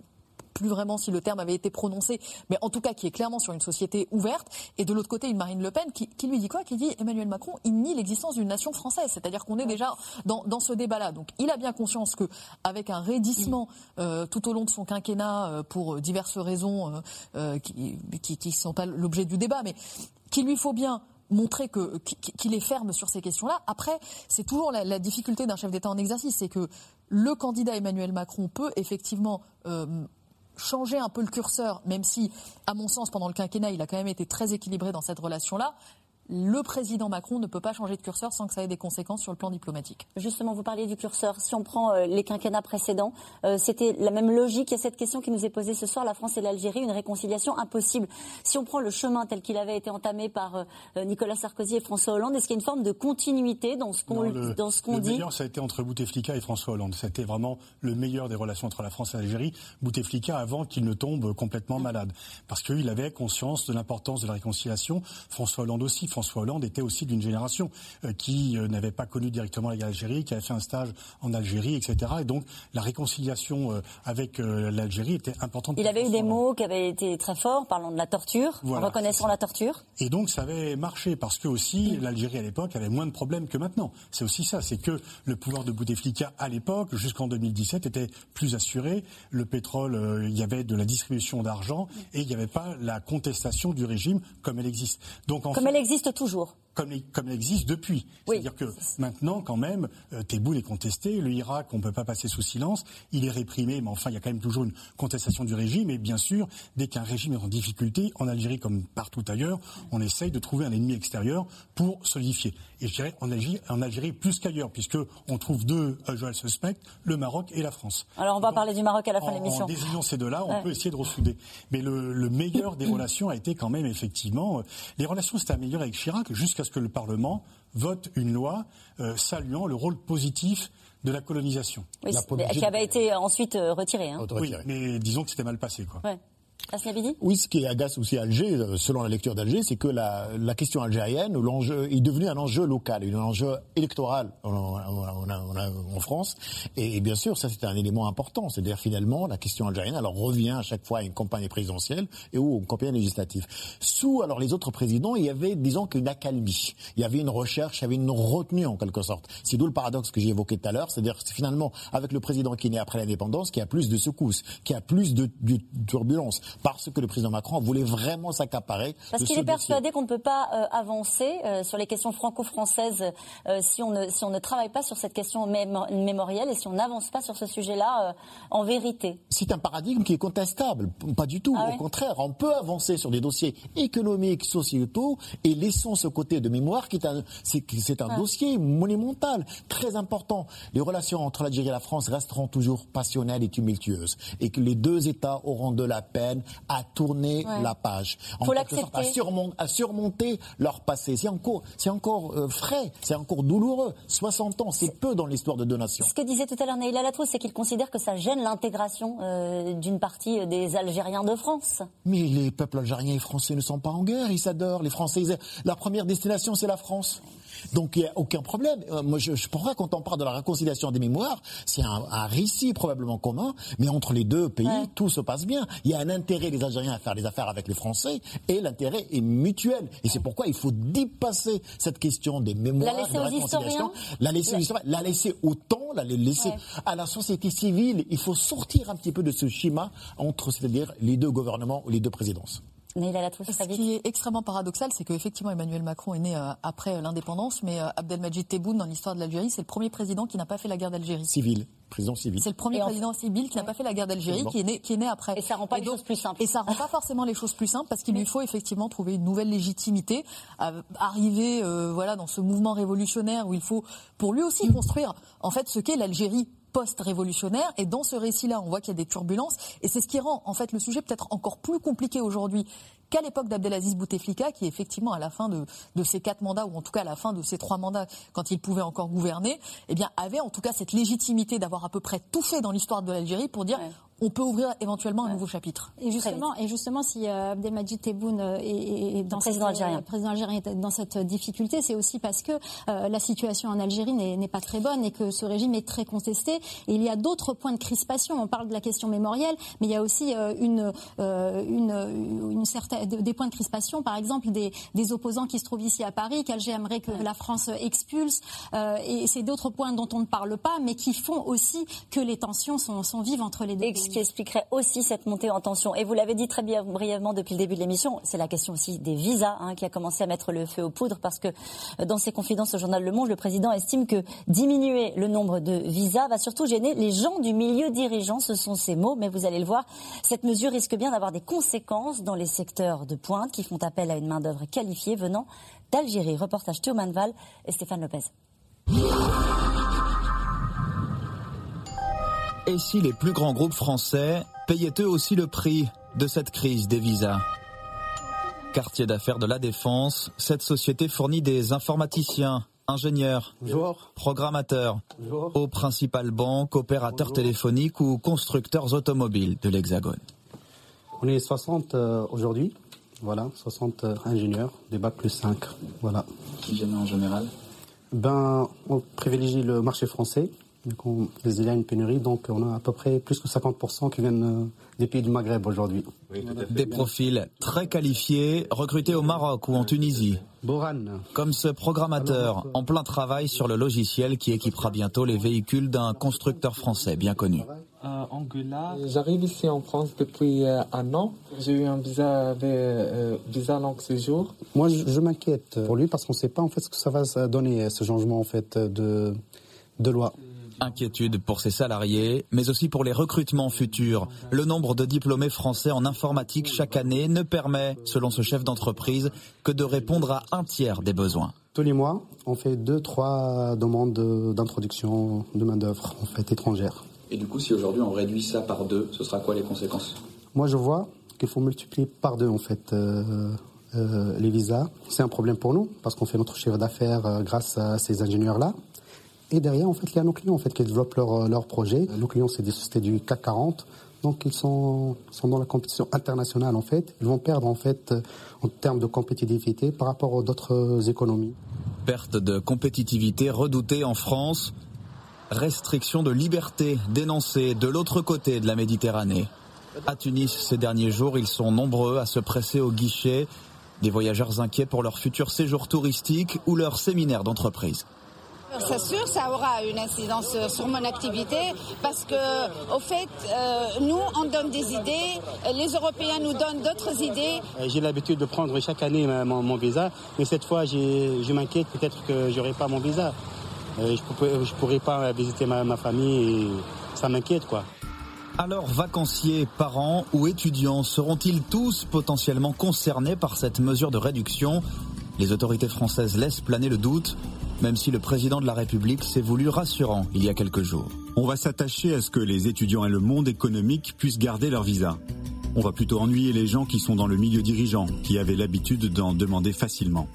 plus vraiment si le terme avait été prononcé, mais en tout cas qui est clairement sur une société ouverte. Et de l'autre côté, une Marine Le Pen qui, lui dit quoi? Qui dit Emmanuel Macron, il nie l'existence d'une nation française. C'est-à-dire qu'on est déjà dans, ce débat-là. Donc il a bien conscience que avec un raidissement euh, tout au long de son quinquennat euh, pour diverses raisons euh, qui ne sont pas l'objet du débat, mais qu'il lui faut bien montrer que qu'il est ferme sur ces questions-là. Après, c'est toujours la, la difficulté d'un chef d'État en exercice, c'est que le candidat Emmanuel Macron peut effectivement changer un peu le curseur, même si, à mon sens, pendant le quinquennat, il a quand même été très équilibré dans cette relation-là le président Macron ne peut pas changer de curseur sans que ça ait des conséquences sur le plan diplomatique. Justement, vous parliez du curseur. Si on prend euh, les quinquennats précédents, euh, c'était la même logique. Il y a cette question qui nous est posée ce soir, la France et l'Algérie, une réconciliation impossible. Si on prend le chemin tel qu'il avait été entamé par euh, Nicolas Sarkozy et François Hollande, est-ce qu'il y a une forme de continuité dans ce qu'on dit Le meilleur, ça a été entre Bouteflika et François Hollande. C'était vraiment le meilleur des relations entre la France et l'Algérie. Bouteflika avant qu'il ne tombe complètement malade. Parce qu'il avait conscience de l'importance de la réconciliation. François Hollande aussi. François Hollande était aussi d'une génération euh, qui euh, n'avait pas connu directement l'Algérie, qui avait fait un stage en Algérie, etc. Et donc la réconciliation euh, avec l'Algérie était importante. Il avait eu des mots qui avaient été très forts, parlant de la torture, en reconnaissant la torture. Et donc ça avait marché parce que aussi l'Algérie à l'époque avait moins de problèmes que maintenant. C'est aussi ça, c'est que le pouvoir de Bouteflika à l'époque, jusqu'en 2017, était plus assuré. Le pétrole, il y avait de la distribution d'argent et il n'y avait pas la contestation du régime comme elle existe. Donc comme elle existe toujours. Comme, comme elle existe depuis. C'est-à-dire que maintenant, quand même, euh, Tebboune est contesté, le Irak, on ne peut pas passer sous silence, il est réprimé, mais enfin, il y a quand même toujours une contestation du régime, et bien sûr, dès qu'un régime est en difficulté, en Algérie comme partout ailleurs, on essaye de trouver un ennemi extérieur pour solidifier. Et je dirais en Algérie, en Algérie plus qu'ailleurs, puisque on trouve deux usual suspects, le Maroc et la France. Alors on va parler du Maroc à la fin de l'émission. En désignant ces deux-là, on peut essayer de ressouder. Mais le, le meilleur des relations a été quand même effectivement, euh, les relations s'étaient améliorées avec Chirac jusqu'à ce que le Parlement vote une loi euh, saluant le rôle positif de la colonisation. Oui, qui avait été ensuite euh, retiré. Hein. Oui, mais disons que c'était mal passé. Quoi. Ouais. Oui, ce qui agace aussi Alger, euh, selon la lecture d'Alger, c'est que la, la, question algérienne, l'enjeu est devenu un enjeu local, un enjeu électoral en, France. Et, bien sûr, ça c'est un élément important. C'est-à-dire finalement, la question algérienne, alors revient à chaque fois à une campagne présidentielle et ou une campagne législative. Sous alors les autres présidents, il y avait, disons, qu'une accalmie. Il y avait une recherche, il y avait une retenue en quelque sorte. C'est d'où le paradoxe que j'ai évoqué tout à l'heure. C'est-à-dire finalement, avec le président qui est né après l'indépendance, qui a plus de secousses, qui a plus de turbulences parce que le président Macron voulait vraiment s'accaparer. Parce qu'il est persuadé qu'on ne peut pas euh, avancer euh, sur les questions franco-françaises euh, si, on ne, si on ne travaille pas sur cette question mémorielle et si on n'avance pas sur ce sujet-là en vérité. C'est un paradigme qui est contestable, pas du tout. Ah Au contraire, on peut avancer sur des dossiers économiques, sociétaux et laissons ce côté de mémoire qui est un, c'est, un ah. dossier monumental, très important. Les relations entre l'Algérie et la France resteront toujours passionnelles et tumultueuses et que les deux États auront de la peine à tourner la page. En quelque sorte, à, à, surmonter leur passé. C'est encore, c'est encore euh, frais, c'est encore douloureux. 60 ans, c'est peu dans l'histoire de deux nations. Ce que disait tout à l'heure Neila Latrousse, c'est qu'il considère que ça gêne l'intégration euh, d'une partie des Algériens de France. Mais les peuples algériens et français ne sont pas en guerre, ils s'adorent. Les Français, la première destination, c'est la France. Donc il n'y a aucun problème. Euh, moi, je, je pourrais, quand on parle de la réconciliation des mémoires, c'est un, un, récit probablement commun, mais entre les deux pays, tout se passe bien. Il y a un intérêt des Algériens à faire des affaires avec les Français, et l'intérêt est mutuel. Et c'est pourquoi il faut dépasser cette question des mémoires, la de la réconciliation, la laisser, la laisser au temps, la laisser à la société civile. Il faut sortir un petit peu de ce schéma entre, c'est-à-dire les deux gouvernements ou les deux présidences. Ce qui est extrêmement paradoxal, c'est qu'effectivement Emmanuel Macron est né euh, après l'indépendance, mais euh, Abdelmajid Tebboune, dans l'histoire de l'Algérie, c'est le premier président qui n'a pas fait la guerre d'Algérie. Civil, président civil. C'est le premier président civil qui n'a pas fait la guerre d'Algérie, qui est né, qui est né après. Et ça rend pas les choses plus simples. Et ça rend pas forcément les choses plus simples parce qu'il lui faut effectivement trouver une nouvelle légitimité, arriver euh, voilà dans ce mouvement révolutionnaire où il faut pour lui aussi construire en fait ce qu'est l'Algérie post-révolutionnaire. Et dans ce récit-là, on voit qu'il y a des turbulences. Et c'est ce qui rend en fait le sujet peut-être encore plus compliqué aujourd'hui qu'à l'époque d'Abdelaziz Bouteflika, qui effectivement à la fin de, ses quatre mandats, ou en tout cas à la fin de ses trois mandats, quand il pouvait encore gouverner, eh bien avait en tout cas cette légitimité d'avoir à peu près tout fait dans l'histoire de l'Algérie pour dire on peut ouvrir éventuellement un nouveau chapitre. Et justement, et justement si euh, Abdelmajid Tebboune euh, est, dans président cette, algérien. président algérien est dans cette difficulté, c'est aussi parce que euh, la situation en Algérie n'est pas très bonne et que ce régime est très contesté. Et il y a d'autres points de crispation. On parle de la question mémorielle, mais il y a aussi une, une, une certaine, des points de crispation, par exemple des, des opposants qui se trouvent ici à Paris, qu'Alger aimerait que la France expulse. et c'est d'autres points dont on ne parle pas, mais qui font aussi que les tensions sont, sont vives entre les deux ce qui expliquerait aussi cette montée en tension. Et vous l'avez dit très brièvement depuis le début de l'émission, c'est la question aussi des visas hein, qui a commencé à mettre le feu aux poudres parce que euh, dans ses confidences au journal Le Monde, le président estime que diminuer le nombre de visas va surtout gêner les gens du milieu dirigeant. Ce sont ses mots, mais vous allez le voir, cette mesure risque bien d'avoir des conséquences dans les secteurs de pointe qui font appel à une main-d'œuvre qualifiée venant d'Algérie. Reportage Théo Manval et Stéphane Lopez. Et si les plus grands groupes français payaient eux aussi le prix de cette crise des visas. Quartier d'affaires de la Défense, cette société fournit des informaticiens, ingénieurs, programmateurs aux principales banques, opérateurs téléphoniques ou constructeurs automobiles de l'Hexagone. On est 60 euh, aujourd'hui, voilà, 60 euh, ingénieurs, des bacs plus 5, voilà. Qui viennent en général? Ben, on privilégie le marché français, il y a une pénurie, donc on a à peu près plus que 50% qui viennent euh, des pays du Maghreb aujourd'hui. des profils très qualifiés, recrutés au Maroc ou en Tunisie. Boran. Comme ce programmateur en plein travail sur le logiciel qui équipera bientôt les véhicules d'un constructeur français bien connu. Angola. J'arrive ici en France depuis un an. J'ai eu un visa, visa long séjour. Moi, je, m'inquiète pour lui parce qu'on ne sait pas en fait ce que ça va donner ce changement en fait de, de loi. Inquiétude pour ses salariés, mais aussi pour les recrutements futurs. Le nombre de diplômés français en informatique chaque année ne permet, selon ce chef d'entreprise, que de répondre à un tiers des besoins. Tous les mois, on fait deux, trois demandes d'introduction de main-d'œuvre en fait étrangère. Et du coup, si aujourd'hui on réduit ça par deux, ce sera quoi les conséquences? Moi, je vois qu'il faut multiplier par deux en fait euh, euh, les visas. C'est un problème pour nous parce qu'on fait notre chiffre d'affaires euh, grâce à ces ingénieurs-là. Et derrière, en fait, il y a nos clients en fait, qui développent leurs leur projets. Nos clients, c'est des sociétés du CAC 40. Donc, ils sont, sont dans la compétition internationale, en fait. Ils vont perdre, en fait, en termes de compétitivité par rapport aux autres économies. Perte de compétitivité redoutée en France. Restriction de liberté dénoncée de l'autre côté de la Méditerranée. À Tunis, ces derniers jours, ils sont nombreux à se presser au guichet. Des voyageurs inquiets pour leur futur séjour touristique ou leur séminaire d'entreprise. C'est sûr, ça aura une incidence sur mon activité parce que, au fait, euh, nous, on donne des idées, les Européens nous donnent d'autres idées. Euh, j'ai l'habitude de prendre chaque année mon, visa, mais cette fois, je m'inquiète peut-être que j'aurai pas mon visa. Euh, je ne pourrai pas visiter ma, ma famille et ça m'inquiète, quoi. Alors, vacanciers, parents ou étudiants seront-ils tous potentiellement concernés par cette mesure de réduction? Les autorités françaises laissent planer le doute même si le président de la République s'est voulu rassurant il y a quelques jours. On va s'attacher à ce que les étudiants et le monde économique puissent garder leur visa. On va plutôt ennuyer les gens qui sont dans le milieu dirigeant, qui avaient l'habitude d'en demander facilement.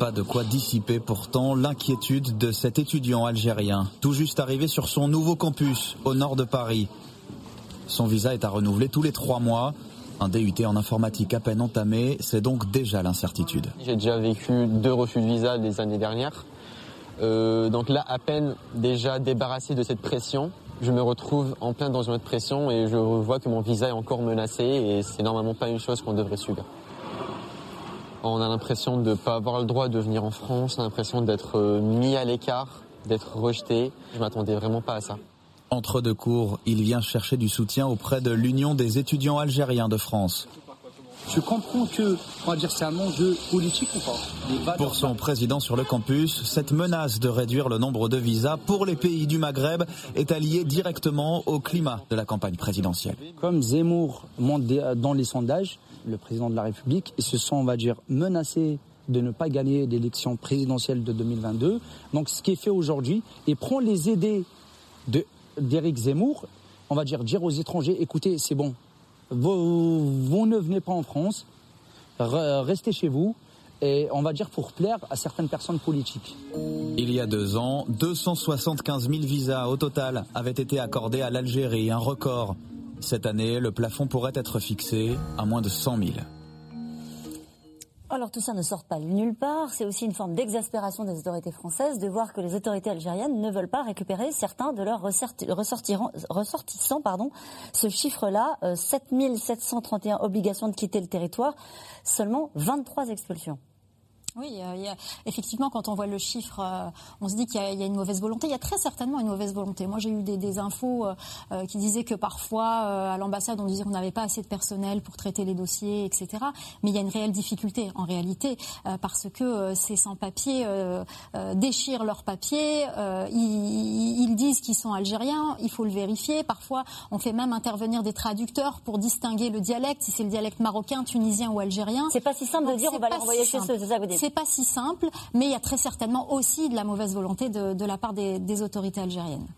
Pas de quoi dissiper pourtant l'inquiétude de cet étudiant algérien, tout juste arrivé sur son nouveau campus au nord de Paris. Son visa est à renouveler tous les trois mois. Un DUT en informatique à peine entamé, c'est donc déjà l'incertitude. J'ai déjà vécu deux refus de visa les années dernières. Euh, donc là, à peine déjà débarrassé de cette pression, je me retrouve en plein dans une autre pression et je vois que mon visa est encore menacé et c'est normalement pas une chose qu'on devrait subir. On a l'impression de ne pas avoir le droit de venir en France, on a l'impression d'être euh, mis à l'écart, d'être rejeté. Je m'attendais vraiment pas à ça. Entre deux cours, il vient chercher du soutien auprès de l'Union des étudiants algériens de France. Je comprends que, on va dire, c'est un enjeu politique ou pas? Pour son président sur le campus, cette menace de réduire le nombre de visas pour les pays du Maghreb est alliée directement au climat de la campagne présidentielle. Comme Zemmour monte dans les sondages, le président de la République, ils se sont, on va dire, menacés de ne pas gagner l'élection présidentielle de 2022. Donc ce qui est fait aujourd'hui, il prend les idées de d'Éric Zemmour, on va dire dire aux étrangers, écoutez, c'est bon, vous, ne venez pas en France, restez chez vous, et on va dire pour plaire à certaines personnes politiques. Il y a deux ans, 275 000 visas au total avaient été accordés à l'Algérie, un record. Cette année, le plafond pourrait être fixé à moins de 100 000. Alors tout ça ne sort pas nulle part. C'est aussi une forme d'exaspération des autorités françaises de voir que les autorités algériennes ne veulent pas récupérer certains de leurs ressortissants. Ce chiffre-là, 7731 euh, obligations de quitter le territoire, seulement 23 expulsions. Oui, euh, effectivement, quand on voit le chiffre, euh, on se dit qu'il y, a une mauvaise volonté. Il y a très certainement une mauvaise volonté. Moi, j'ai eu des, infos euh, qui disaient que parfois, à l'ambassade, on disait qu'on n'avait pas assez de personnel pour traiter les dossiers, etc. Mais il y a une réelle difficulté, en réalité, parce que ces sans-papiers déchirent leurs papiers, ils, ils, disent qu'ils sont algériens, il faut le vérifier. Parfois, on fait même intervenir des traducteurs pour distinguer le dialecte, si c'est le dialecte marocain, tunisien ou algérien. C'est pas si simple de dire on va les envoyer chez eux, c'est pas si simple, mais il y a très certainement aussi de la mauvaise volonté de, la part des, autorités algériennes.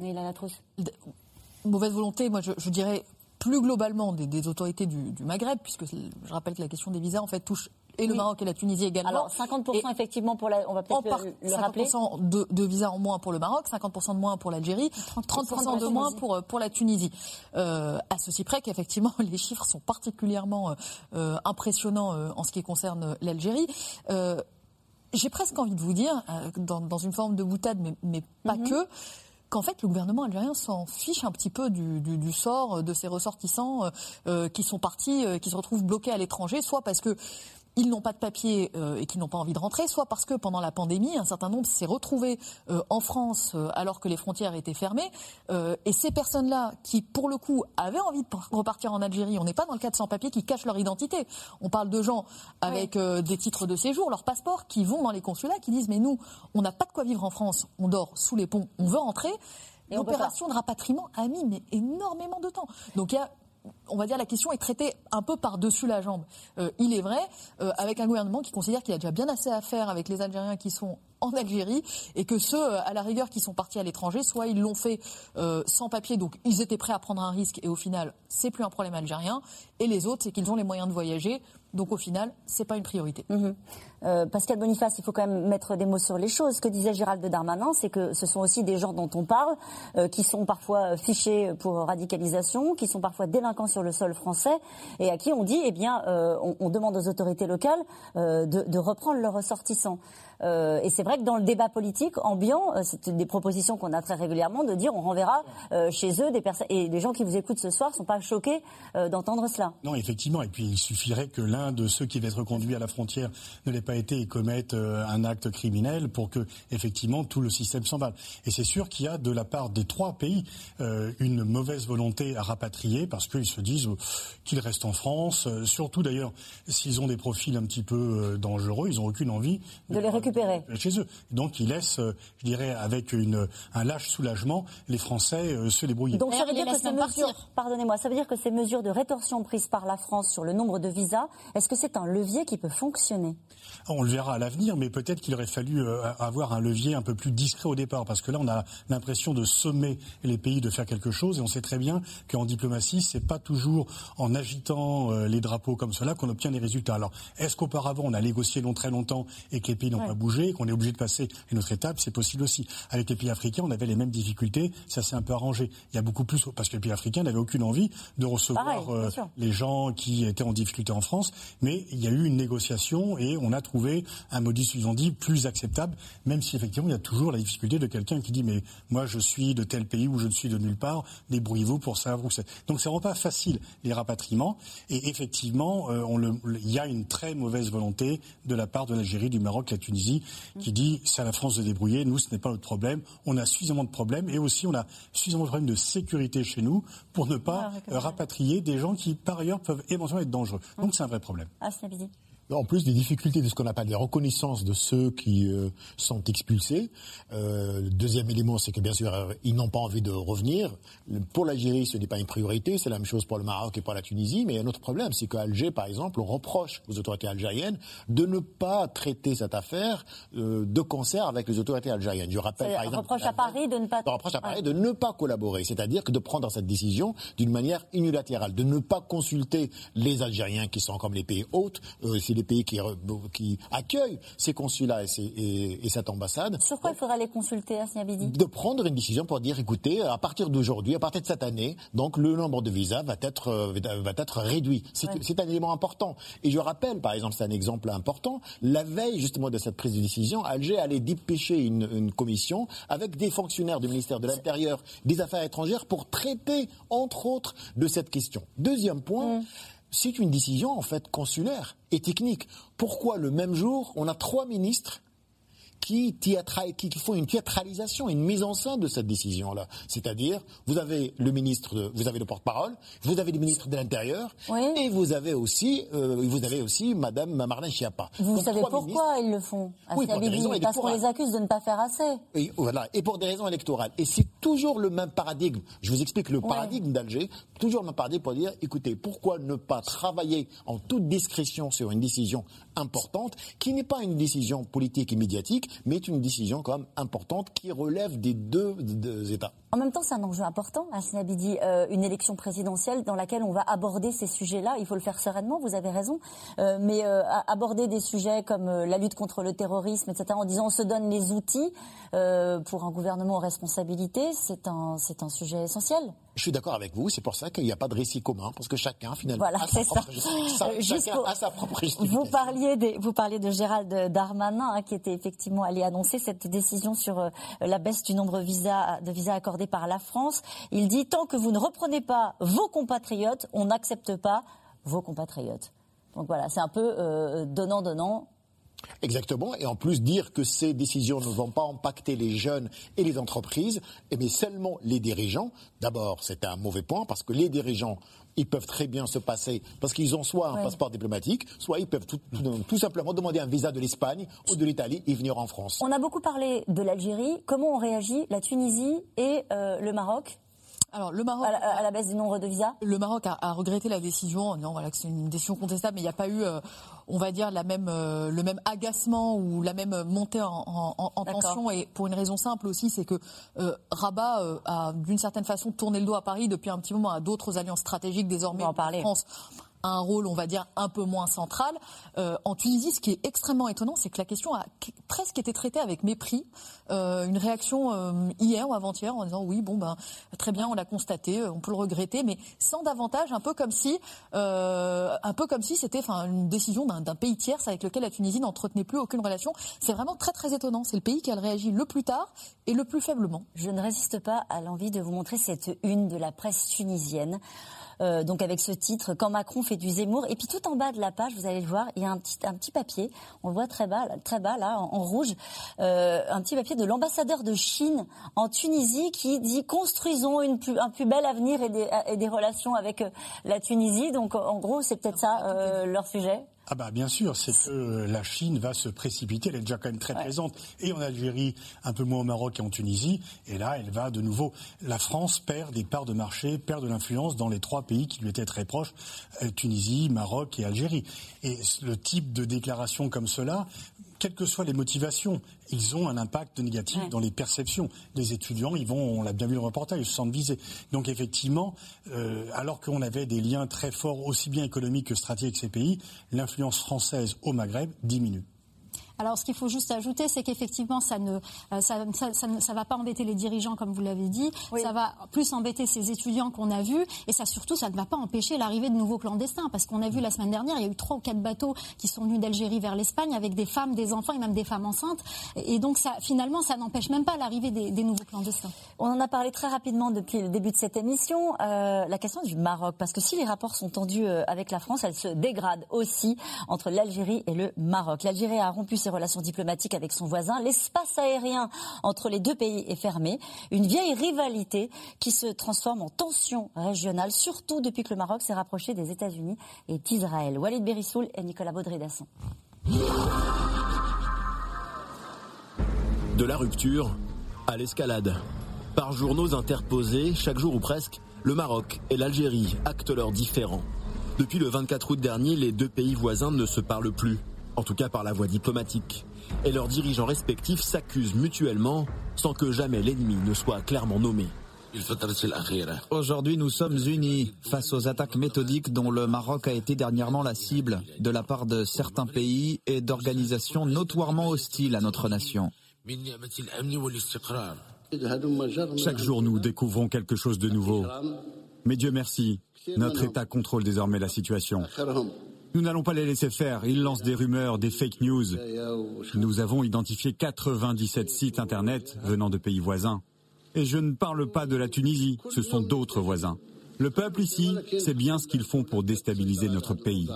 Mais il a la trousse. Mauvaise volonté, moi je, dirais plus globalement des, autorités du, Maghreb, puisque je rappelle que la question des visas en fait touche et le Maroc et la Tunisie également. Alors 50% effectivement pour la, on va peut-être le, 50% de, de, visas en moins pour le Maroc, 50% de moins pour l'Algérie, 30%, de moins pour pour la Tunisie. Euh, à ceci près qu'effectivement les chiffres sont particulièrement euh, impressionnants euh, en ce qui concerne l'Algérie. J'ai presque envie de vous dire, dans, dans, une forme de boutade, mais, mais pas mm-hmm. que qu'en fait le gouvernement algérien s'en fiche un petit peu du, du, sort de ses ressortissants euh, qui sont partis, euh, qui se retrouvent bloqués à l'étranger, soit parce que ils n'ont pas de papier euh, et qu'ils n'ont pas envie de rentrer, soit parce que pendant la pandémie, un certain nombre s'est retrouvé euh, en France euh, alors que les frontières étaient fermées. et ces personnes-là, qui pour le coup avaient envie de repartir en Algérie, on n'est pas dans le cas de sans-papiers qui cachent leur identité. On parle de gens avec des titres de séjour, leur passeport, qui vont dans les consulats, qui disent mais nous, on n'a pas de quoi vivre en France, on dort sous les ponts, on veut rentrer. L'opération de rapatriement a mis mais énormément de temps. Donc il y a on va dire la question est traitée un peu par-dessus la jambe. Euh, il est vrai, euh, avec un gouvernement qui considère qu'il a déjà bien assez à faire avec les Algériens qui sont en Algérie et que ceux, euh, à la rigueur, qui sont partis à l'étranger, soit ils l'ont fait sans papier, donc ils étaient prêts à prendre un risque et au final, c'est plus un problème algérien. Et les autres, c'est qu'ils ont les moyens de voyager, donc au final, c'est pas une priorité. Mhm. Euh, Pascal Boniface, il faut quand même mettre des mots sur les choses. Ce que disait Gérald Darmanin, c'est que ce sont aussi des gens dont on parle, euh, qui sont parfois fichés pour radicalisation, qui sont parfois délinquants sur le sol français, et à qui on dit, eh bien, euh, on, demande aux autorités locales de, reprendre leurs ressortissants. Euh, et c'est vrai que dans le débat politique ambiant, euh, c'est des propositions qu'on a très régulièrement de dire on renverra euh, chez eux des personnes et les gens qui vous écoutent ce soir sont pas choqués d'entendre cela. Non, effectivement. Et puis il suffirait que l'un de ceux qui va être conduit à la frontière ne l'ait pas été et commette un acte criminel pour que effectivement tout le système s'emballe. Et c'est sûr qu'il y a de la part des trois pays une mauvaise volonté à rapatrier parce qu'ils se disent qu'ils restent en France. surtout d'ailleurs s'ils ont des profils un petit peu dangereux, ils n'ont aucune envie de les récupérer chez eux. Donc ils laissent, euh, je dirais, avec une, un lâche soulagement, les Français euh, se débrouiller. Donc ça veut dire que ces mesures, pardonnez-moi, ça veut dire que ces mesures de rétorsion prises par la France sur le nombre de visas, est-ce que c'est un levier qui peut fonctionner? On le verra à l'avenir, mais peut-être qu'il aurait fallu euh, avoir un levier un peu plus discret au départ, parce que là on a l'impression de sommer les pays de faire quelque chose, et on sait très bien qu'en diplomatie, c'est pas toujours en agitant les drapeaux comme cela qu'on obtient des résultats. Alors, est-ce qu'auparavant on a négocié long, très longtemps et que les pays n'ont pas bouger, qu'on est obligé de passer à une autre étape, c'est possible aussi. Avec les pays africains, on avait les mêmes difficultés, ça s'est un peu arrangé. Il y a beaucoup plus, parce que les pays africains n'avaient aucune envie de recevoir euh, les gens qui étaient en difficulté en France, mais il y a eu une négociation et on a trouvé un modus vivendi plus acceptable, même si effectivement il y a toujours la difficulté de quelqu'un qui dit mais moi je suis de tel pays ou je ne suis de nulle part, débrouillez-vous pour savoir où c'est. Donc c'est vraiment pas facile les rapatriements et effectivement euh, on le, il y a une très mauvaise volonté de la part de l'Algérie, du Maroc, la Tunisie qui dit c'est à la France de débrouiller, nous ce n'est pas notre problème, on a suffisamment de problèmes et aussi on a suffisamment de problèmes de sécurité chez nous pour ne pas ah, rapatrier des gens qui par ailleurs peuvent éventuellement être dangereux. Donc c'est un vrai problème. Ah, en plus des difficultés de ce qu'on appelle les reconnaissances de ceux qui euh, sont expulsés. Euh, le deuxième élément, c'est que bien sûr, euh, ils n'ont pas envie de revenir. Pour l'Algérie, ce n'est pas une priorité. C'est la même chose pour le Maroc et pour la Tunisie. Mais il y a un autre problème, c'est qu'à Alger, par exemple, on reproche aux autorités algériennes de ne pas traiter cette affaire de concert avec les autorités algériennes. Je rappelle, par exemple, reproche à Paris de ne pas. reproche à Paris de ne pas collaborer, c'est-à-dire que de prendre cette décision d'une manière unilatérale, de ne pas consulter les Algériens qui sont comme les pays hôtes les pays qui, qui accueillent ces consulats et, et, cette ambassade. Sur quoi il faudra les consulter, Asniabidi De prendre une décision pour dire, écoutez, à partir d'aujourd'hui, à partir de cette année, donc le nombre de visas va être, euh, va être réduit. C'est un élément important. Et je rappelle, par exemple, c'est un exemple important, la veille justement de cette prise de décision, Alger allait dépêcher une, une commission avec des fonctionnaires du ministère de l'Intérieur, des Affaires étrangères pour traiter, entre autres, de cette question. Deuxième point, mm c'est une décision en fait consulaire et technique. Pourquoi le même jour on a trois ministres qui, qui, font une théâtralisation, une mise en scène de cette décision-là. C'est-à-dire, vous avez le ministre, vous avez le porte-parole, vous avez le ministre de l'Intérieur, et vous avez aussi, euh, vous avez aussi Madame Marlène Schiappa. Vous savez pourquoi ils le font? Oui, pour des raisons Parce qu'on les accuse de ne pas faire assez. Et, voilà, et pour des raisons électorales. Et c'est toujours le même paradigme. Je vous explique le paradigme d'Alger. Toujours le même paradigme pour dire, écoutez, pourquoi ne pas travailler en toute discrétion sur une décision importante, qui n'est pas une décision politique et médiatique, mais une décision quand même importante qui relève des deux, États. En même temps, c'est un enjeu important, Hassan Abidi, euh, une élection présidentielle dans laquelle on va aborder ces sujets-là. Il faut le faire sereinement, vous avez raison. Euh, mais euh, aborder des sujets comme la lutte contre le terrorisme, etc., en disant on se donne les outils pour un gouvernement en responsabilité, c'est un, c'est un sujet essentiel. Je suis d'accord avec vous, c'est pour ça qu'il n'y a pas de récit commun, parce que chacun, finalement, a, sa propre, Vous parliez, des, vous parliez de Gérald Darmanin, hein, qui était effectivement allé annoncer cette décision sur la baisse du nombre de visas, de visas accordés par la France. Il dit tant que vous ne reprenez pas vos compatriotes, on n'accepte pas vos compatriotes. Donc voilà, c'est un peu euh, donnant-donnant. Exactement. Et en plus, dire que ces décisions ne vont pas impacter les jeunes et les entreprises, mais seulement les dirigeants. D'abord, c'est un mauvais point parce que les dirigeants, ils peuvent très bien se passer parce qu'ils ont soit un passeport diplomatique, soit ils peuvent tout, simplement demander un visa de l'Espagne ou de l'Italie et venir en France. On a beaucoup parlé de l'Algérie. Comment ont réagi la Tunisie et euh, le Maroc? Alors le Maroc à la, baisse du nombre de visas. Le Maroc a, regretté la décision. Non, voilà, c'est une décision contestable, mais il n'y a pas eu, euh, on va dire, la même, euh, le même agacement ou la même montée en, tension. Et pour une raison simple aussi, c'est que euh, Rabat a d'une certaine façon tourné le dos à Paris depuis un petit moment à d'autres alliances stratégiques désormais en parler. France un rôle, on va dire, un peu moins central. Euh, en Tunisie, ce qui est extrêmement étonnant, c'est que la question a presque été traitée avec mépris. Euh, une réaction euh, hier ou avant-hier en disant oui, bon ben très bien, on l'a constaté, on peut le regretter, mais sans davantage, un peu comme si, un peu comme si c'était, une décision d'un pays tiers avec lequel la Tunisie n'entretenait plus aucune relation. C'est vraiment très très étonnant. C'est le pays qui a réagi le plus tard et le plus faiblement. Je ne résiste pas à l'envie de vous montrer cette une de la presse tunisienne. Euh, donc avec ce titre, Quand Macron fait du Zemmour. Et puis tout en bas de la page, vous allez le voir, il y a un petit, un petit papier, on le voit très bas, très bas là, en, rouge, euh, un petit papier de l'ambassadeur de Chine en Tunisie qui dit construisons une plus, un plus bel avenir et des, et des relations avec euh, la Tunisie. Donc en gros, c'est peut-être ça euh, leur sujet. Ah bah bien sûr, c'est que la Chine va se précipiter, elle est déjà quand même très présente, et en Algérie, un peu moins au Maroc et en Tunisie, et là elle va de nouveau. La France perd des parts de marché, perd de l'influence dans les trois pays qui lui étaient très proches, euh, Tunisie, Maroc et Algérie. Et le type de déclaration comme cela quelles que soient les motivations, ils ont un impact négatif dans les perceptions. Les étudiants, ils vont, on l'a bien vu le reportage, ils se sentent visés. Donc effectivement, euh, alors qu'on avait des liens très forts, aussi bien économiques que stratégiques avec ces pays, l'influence française au Maghreb diminue. Alors, ce qu'il faut juste ajouter, c'est qu'effectivement, ça ne, euh, ça, ça, va pas embêter les dirigeants, comme vous l'avez dit. Ça va plus embêter ces étudiants qu'on a vus. Et ça, surtout, ça ne va pas empêcher l'arrivée de nouveaux clandestins. Parce qu'on a vu la semaine dernière, il y a eu trois ou quatre bateaux qui sont venus d'Algérie vers l'Espagne avec des femmes, des enfants et même des femmes enceintes. Et donc, ça, finalement, ça n'empêche même pas l'arrivée des, nouveaux clandestins. On en a parlé très rapidement depuis le début de cette émission. Euh, la question du Maroc. Parce que si les rapports sont tendus euh, avec la France, elle se dégrade aussi entre l'Algérie et le Maroc. L'Algérie a rompu ses relations diplomatiques avec son voisin. L'espace aérien entre les deux pays est fermé. Une vieille rivalité qui se transforme en tension régionale, surtout depuis que le Maroc s'est rapproché des États-Unis et d'Israël. Walid Berissoul et Nicolas Baudry-Dasson. De la rupture à l'escalade. Par journaux interposés, chaque jour ou presque, le Maroc et l'Algérie actent leurs différends. Depuis le 24 août dernier, les deux pays voisins ne se parlent plus en tout cas par la voie diplomatique. Et leurs dirigeants respectifs s'accusent mutuellement sans que jamais l'ennemi ne soit clairement nommé. Aujourd'hui, nous sommes unis face aux attaques méthodiques dont le Maroc a été dernièrement la cible de la part de certains pays et d'organisations notoirement hostiles à notre nation. Chaque jour, nous découvrons quelque chose de nouveau. Mais Dieu merci, notre État contrôle désormais la situation. Nous n'allons pas les laisser faire. Ils lancent des rumeurs, des fake news. Nous avons identifié 97 sites Internet venant de pays voisins. Et je ne parle pas de la Tunisie, ce sont d'autres voisins. Le peuple ici sait bien ce qu'ils font pour déstabiliser notre pays.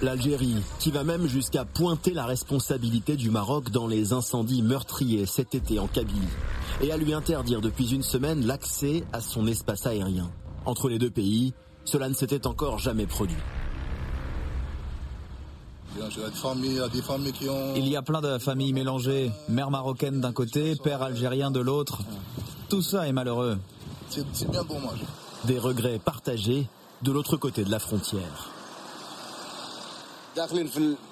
L'Algérie, qui va même jusqu'à pointer la responsabilité du Maroc dans les incendies meurtriers cet été en Kabylie, et à lui interdire depuis une semaine l'accès à son espace aérien. Entre les deux pays, cela ne s'était encore jamais produit. Il y a plein de familles mélangées, mère marocaine d'un côté, père algérien de l'autre. Tout ça est malheureux. Des regrets partagés de l'autre côté de la frontière.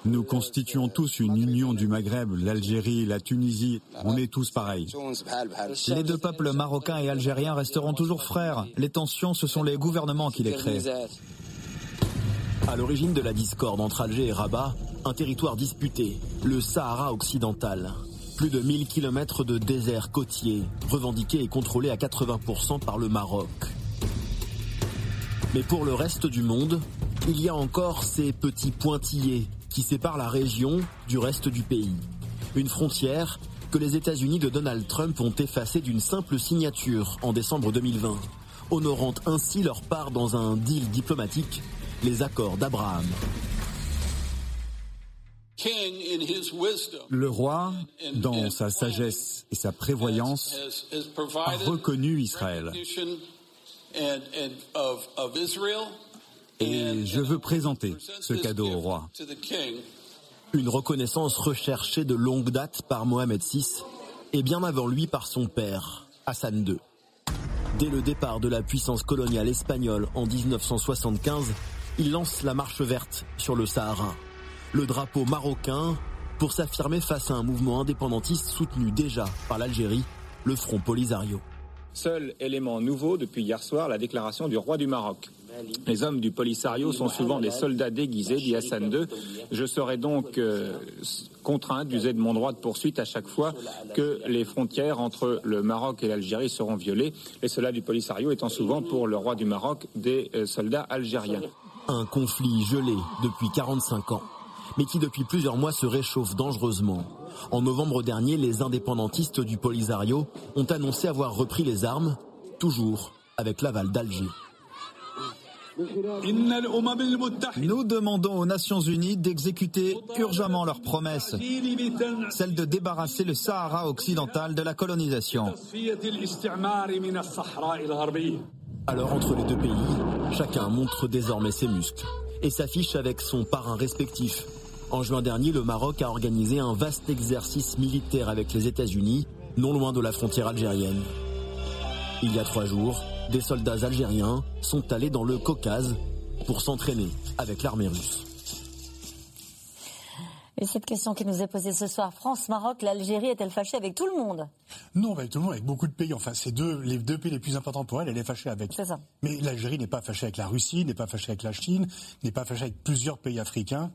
Nous constituons tous une union du Maghreb, l'Algérie, la Tunisie. On est tous pareils. Les deux peuples marocains et algériens resteront toujours frères. Les tensions, ce sont les gouvernements qui les créent. À l'origine de la discorde entre Alger et Rabat, un territoire disputé, le Sahara occidental. Plus de 1000 kilomètres de désert côtier, revendiqué et contrôlé à 80% par le Maroc. Mais pour le reste du monde, il y a encore ces petits pointillés qui séparent la région du reste du pays. Une frontière que les États-Unis de Donald Trump ont effacée d'une simple signature en décembre 2020, honorant ainsi leur part dans un deal diplomatique les accords d'Abraham. Le roi, dans sa sagesse et sa prévoyance, a reconnu Israël. Et je veux présenter ce cadeau au roi. Une reconnaissance recherchée de longue date par Mohamed VI et bien avant lui par son père, Hassan II. Dès le départ de la puissance coloniale espagnole en 1975, il lance la marche verte sur le Sahara. Le drapeau marocain pour s'affirmer face à un mouvement indépendantiste soutenu déjà par l'Algérie, le Front Polisario. Seul élément nouveau depuis hier soir, la déclaration du roi du Maroc. Les hommes du Polisario sont souvent des soldats déguisés, dit Hassan II. Je serai donc euh, contraint d'user de mon droit de poursuite à chaque fois que les frontières entre le Maroc et l'Algérie seront violées, les soldats du Polisario étant souvent pour le roi du Maroc des euh, soldats algériens. Un conflit gelé depuis 45 ans, mais qui depuis plusieurs mois se réchauffe dangereusement. En novembre dernier, les indépendantistes du Polisario ont annoncé avoir repris les armes, toujours avec l'aval d'Alger. Nous demandons aux Nations Unies d'exécuter urgemment leur promesse, celle de débarrasser le Sahara occidental de la colonisation. Alors entre les deux pays, chacun montre désormais ses muscles et s'affiche avec son parrain respectif. En juin dernier, le Maroc a organisé un vaste exercice militaire avec les États-Unis, non loin de la frontière algérienne. Il y a trois jours, des soldats algériens sont allés dans le Caucase pour s'entraîner avec l'armée russe. Et cette question qui nous est posée ce soir, France-Maroc, l'Algérie est-elle fâchée avec tout le monde? Non, avec tout le monde, avec beaucoup de pays. Enfin, c'est deux, les deux pays les plus importants pour elle, elle est fâchée avec. C'est ça. Mais l'Algérie n'est pas fâchée avec la Russie, n'est pas fâchée avec la Chine, n'est pas fâchée avec plusieurs pays africains.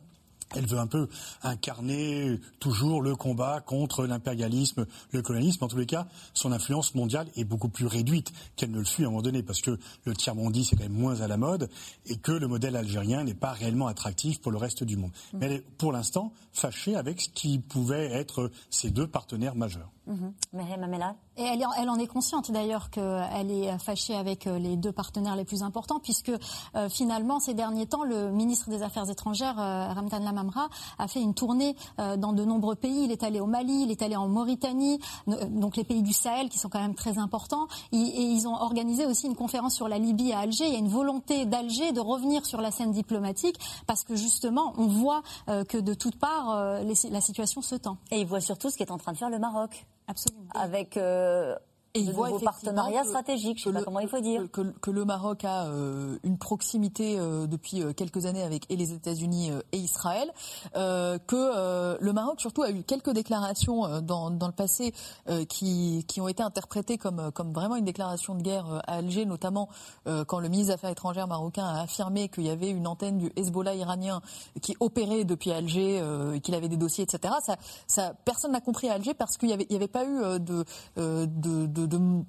Elle veut un peu incarner toujours le combat contre l'impérialisme, le colonialisme. En tous les cas, son influence mondiale est beaucoup plus réduite qu'elle ne le fut à un moment donné, parce que le tiers-mondisme c'est quand même moins à la mode et que le modèle algérien n'est pas réellement attractif pour le reste du monde. Mais elle est pour l'instant fâchée avec ce qui pouvait être ses deux partenaires majeurs. Mhm. Amela Et elle, elle, en est consciente d'ailleurs qu'elle est fâchée avec euh, les deux partenaires les plus importants, puisque euh, finalement, ces derniers temps, le ministre des Affaires étrangères, euh, Ramtan Lamamra, a fait une tournée euh, dans de nombreux pays. Il est allé au Mali, il est allé en Mauritanie, donc les pays du Sahel qui sont quand même très importants. Et, et, ils ont organisé aussi une conférence sur la Libye à Alger. Il y a une volonté d'Alger de revenir sur la scène diplomatique, parce que justement, on voit que de toutes parts, les, la situation se tend. Et il voit surtout ce qu'est en train de faire le Maroc. Absolument. Euh, Et de il voit partenariats que- stratégiques, je que sais pas le- comment il faut dire. Que, que le Maroc a euh, une proximité euh, depuis euh, quelques années avec et les États-Unis euh, et Israël, euh, que euh, le Maroc surtout a eu quelques déclarations euh, dans, dans le passé euh, qui, qui ont été interprétées comme, comme vraiment une déclaration de guerre à Alger, notamment euh, quand le ministre des Affaires étrangères marocain a affirmé qu'il y avait une antenne du Hezbollah iranien qui opérait depuis Alger, euh, et qu'il avait des dossiers, etc. Ça, ça, personne n'a compris à Alger parce qu'il n'y avait, avait pas eu euh, de, euh, de, de,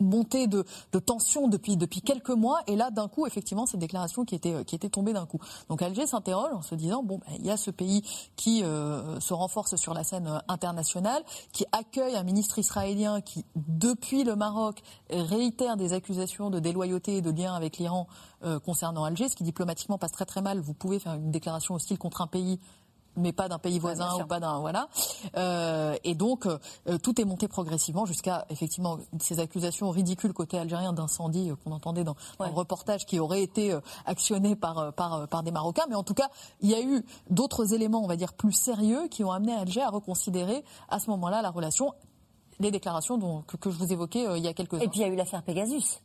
montée de, de tension depuis depuis quelques mois. Et là d'un coup effectivement cette déclaration qui était qui était tombée d'un coup. Donc Alger s'interroge en se disant bon ben, il y a ce pays qui euh, se renforce sur la scène euh, internationale qui accueille un ministre israélien qui depuis le Maroc réitère des accusations de déloyauté et de lien avec l'Iran euh, concernant Alger ce qui diplomatiquement passe très très mal. Vous pouvez faire une déclaration hostile contre un pays mais pas d'un pays voisin ou pas d'un voilà. Euh, et donc euh, tout est monté progressivement jusqu'à effectivement ces accusations ridicules côté algérien d'incendie euh, qu'on entendait dans, dans le reportage qui aurait été euh, actionné par euh, par euh, par des Marocains. Mais en tout cas, il y a eu d'autres éléments, on va dire plus sérieux, qui ont amené Alger à reconsidérer à ce moment-là la relation. Les déclarations dont, que, que je vous évoquais euh, il y a quelques Et puis il y a eu l'affaire Pegasus.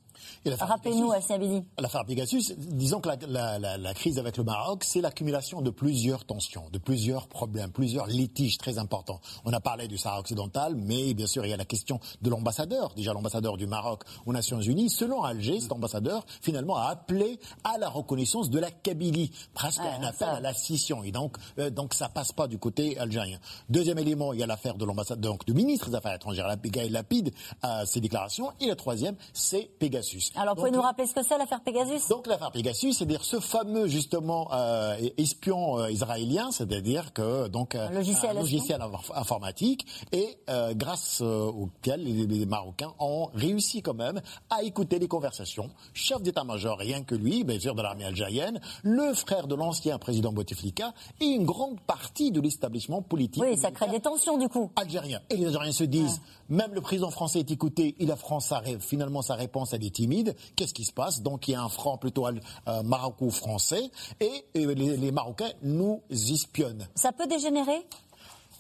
Rappelez-nous, Abidi. L'affaire Pegasus, disons que la, la- la- la crise avec le Maroc, c'est l'accumulation de plusieurs tensions, de plusieurs problèmes, plusieurs litiges très importants. On a parlé du Sahara occidental, mais bien sûr, il y a la question de l'ambassadeur. Déjà, l'ambassadeur du Maroc aux Nations Unies, selon Alger, cet ambassadeur, finalement, a appelé à la reconnaissance de la Kabylie, presque Ouais, un appel ça. à la scission. Et donc, euh, donc ça passe pas du côté algérien. Deuxième élément, il y a l'affaire de l'ambassadeur, donc du ministre des Affaires étrangères, Gaël Lapide, à ses déclarations. Et le troisième, c'est Pegasus. Pegasus. Alors, pouvez nous rappeler ce que c'est l'affaire Pegasus? Donc, l'affaire Pegasus, c'est-à-dire ce fameux, justement, euh, espion euh, israélien, c'est-à-dire que, donc, un logiciel, un logiciel informatique, et euh, grâce auquel les, les, Marocains ont réussi quand même à écouter les conversations. Chef d'état-major, rien que lui, bien sûr, de l'armée algérienne, le frère de l'ancien président Bouteflika, et une grande partie de l'établissement politique. Oui, ça crée des tensions, du coup. Algérien. Et les Algériens se disent, même le président français est écouté, il a France, finalement, sa réponse, elle est timide. Qu'est-ce qui se passe? Donc, il y a un franc plutôt euh, maroco-français, et, les Marocains nous espionnent. Ça peut dégénérer?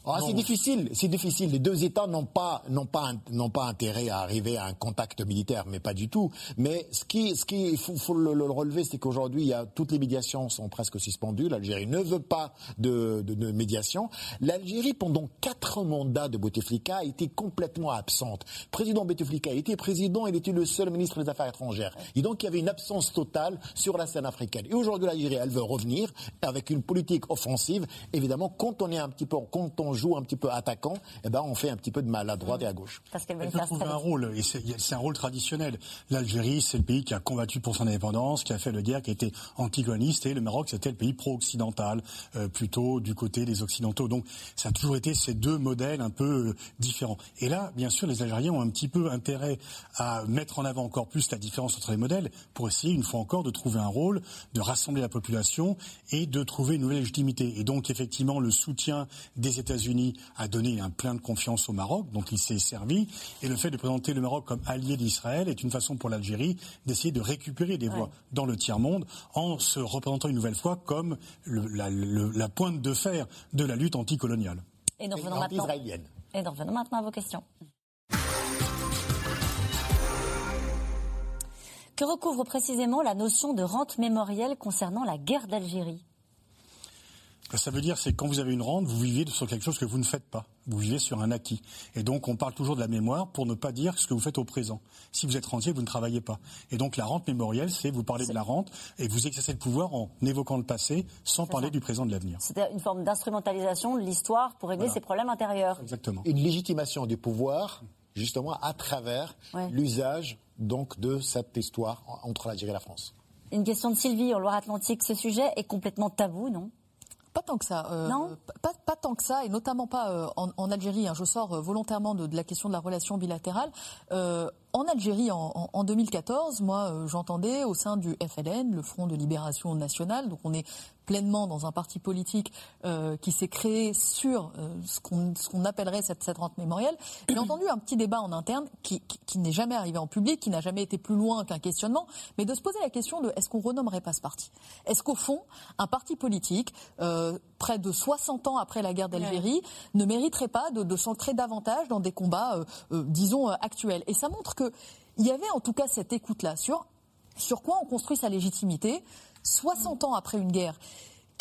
Ah, c'est difficile, c'est difficile. Les deux États n'ont pas, n'ont pas, n'ont pas intérêt à arriver à un contact militaire, mais pas du tout. Mais ce qui, ce qui, faut, faut le, le, relever, c'est qu'aujourd'hui, il y a, toutes les médiations sont presque suspendues. L'Algérie ne veut pas de, de, de médiation. L'Algérie, pendant quatre mandats de Bouteflika, a été complètement absente. Président Bouteflika était président, il était le seul ministre des Affaires étrangères. Et donc, il y avait une absence totale sur la scène africaine. Et aujourd'hui, l'Algérie, elle veut revenir avec une politique offensive. Évidemment, quand on est un petit peu, quand on joue un petit peu attaquant, eh ben on fait un petit peu de mal à droite et à gauche. Parce qu'elle peut trouver un rôle, et c'est un rôle traditionnel. L'Algérie, c'est le pays qui a combattu pour son indépendance, qui a fait le guerre, qui a été anticoloniste, et le Maroc, c'était le pays pro-occidental, euh, plutôt du côté des Occidentaux. Donc ça a toujours été ces deux modèles un peu euh, différents. Et là, bien sûr, les Algériens ont un petit peu intérêt à mettre en avant encore plus la différence entre les modèles pour essayer, une fois encore, de trouver un rôle, de rassembler la population et de trouver une nouvelle légitimité. Et donc, effectivement, le soutien des États-Unis États-Unis a donné un plein de confiance au Maroc, donc il s'est servi. Et le fait de présenter le Maroc comme allié d'Israël est une façon pour l'Algérie d'essayer de récupérer des voix dans le tiers-monde en se représentant une nouvelle fois comme le, la, le, la, pointe de fer de la lutte anticoloniale. Et nous revenons, maintenant, et nous revenons maintenant à vos questions. Que recouvre précisément la notion de rente mémorielle concernant la guerre d'Algérie? Ça veut dire, c'est quand vous avez une rente, vous vivez sur quelque chose que vous ne faites pas. Vous vivez sur un acquis. Et donc, on parle toujours de la mémoire pour ne pas dire ce que vous faites au présent. Si vous êtes rentier, vous ne travaillez pas. Et donc, la rente mémorielle, c'est vous parler de la rente et vous exercez le pouvoir en évoquant le passé sans parler ça. du présent de l'avenir. C'est une forme d'instrumentalisation de l'histoire pour régler Voilà. ses problèmes intérieurs. Exactement. Une légitimation du pouvoir, justement, à travers Ouais. l'usage donc de cette histoire entre l'Algérie et la France. Une question de Sylvie en Loire-Atlantique. Ce sujet est complètement tabou, non? Pas tant que ça. euh, Non pas, pas tant que ça, et notamment pas euh, en, en Algérie. hein. Je sors euh, volontairement de, de la question de la relation bilatérale. Euh, en Algérie, en, en- en 2014, moi, euh, j'entendais au sein du FLN, le Front de Libération Nationale, donc on est pleinement dans un parti politique euh, qui s'est créé sur euh, ce qu'on ce qu'on appellerait cette, cette rente mémorielle. J'ai entendu un petit débat en interne qui, qui- qui n'est jamais arrivé en public, qui n'a jamais été plus loin qu'un questionnement, mais de se poser la question de est-ce qu'on renommerait pas ce parti? Est-ce qu'au fond, un parti politique, euh, près de 60 ans après la guerre d'Algérie, ne mériterait pas de, de s'ancrer davantage dans des combats, euh, euh, disons, euh, actuels. Et ça montre que il y avait en tout cas cette écoute-là sur sur quoi on construit sa légitimité 60 ans après une guerre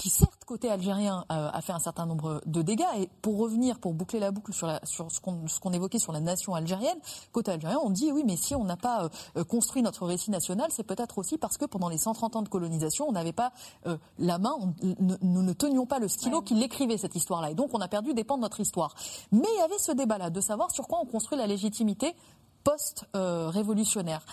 qui certes côté algérien euh, a fait un certain nombre de dégâts. Et pour revenir pour boucler la boucle sur, la, sur ce qu'on qu'on évoquait sur la nation algérienne côté algérien on dit oui mais si on n'a pas euh, euh, construit notre récit national c'est peut-être aussi parce que pendant les 130 ans de colonisation on n'avait pas euh, la main on- nous ne tenions pas le stylo qui l'écrivait cette histoire-là. Et donc on a perdu des pans de notre histoire. Mais il y avait ce débat-là de savoir sur quoi on construit la légitimité post-révolutionnaire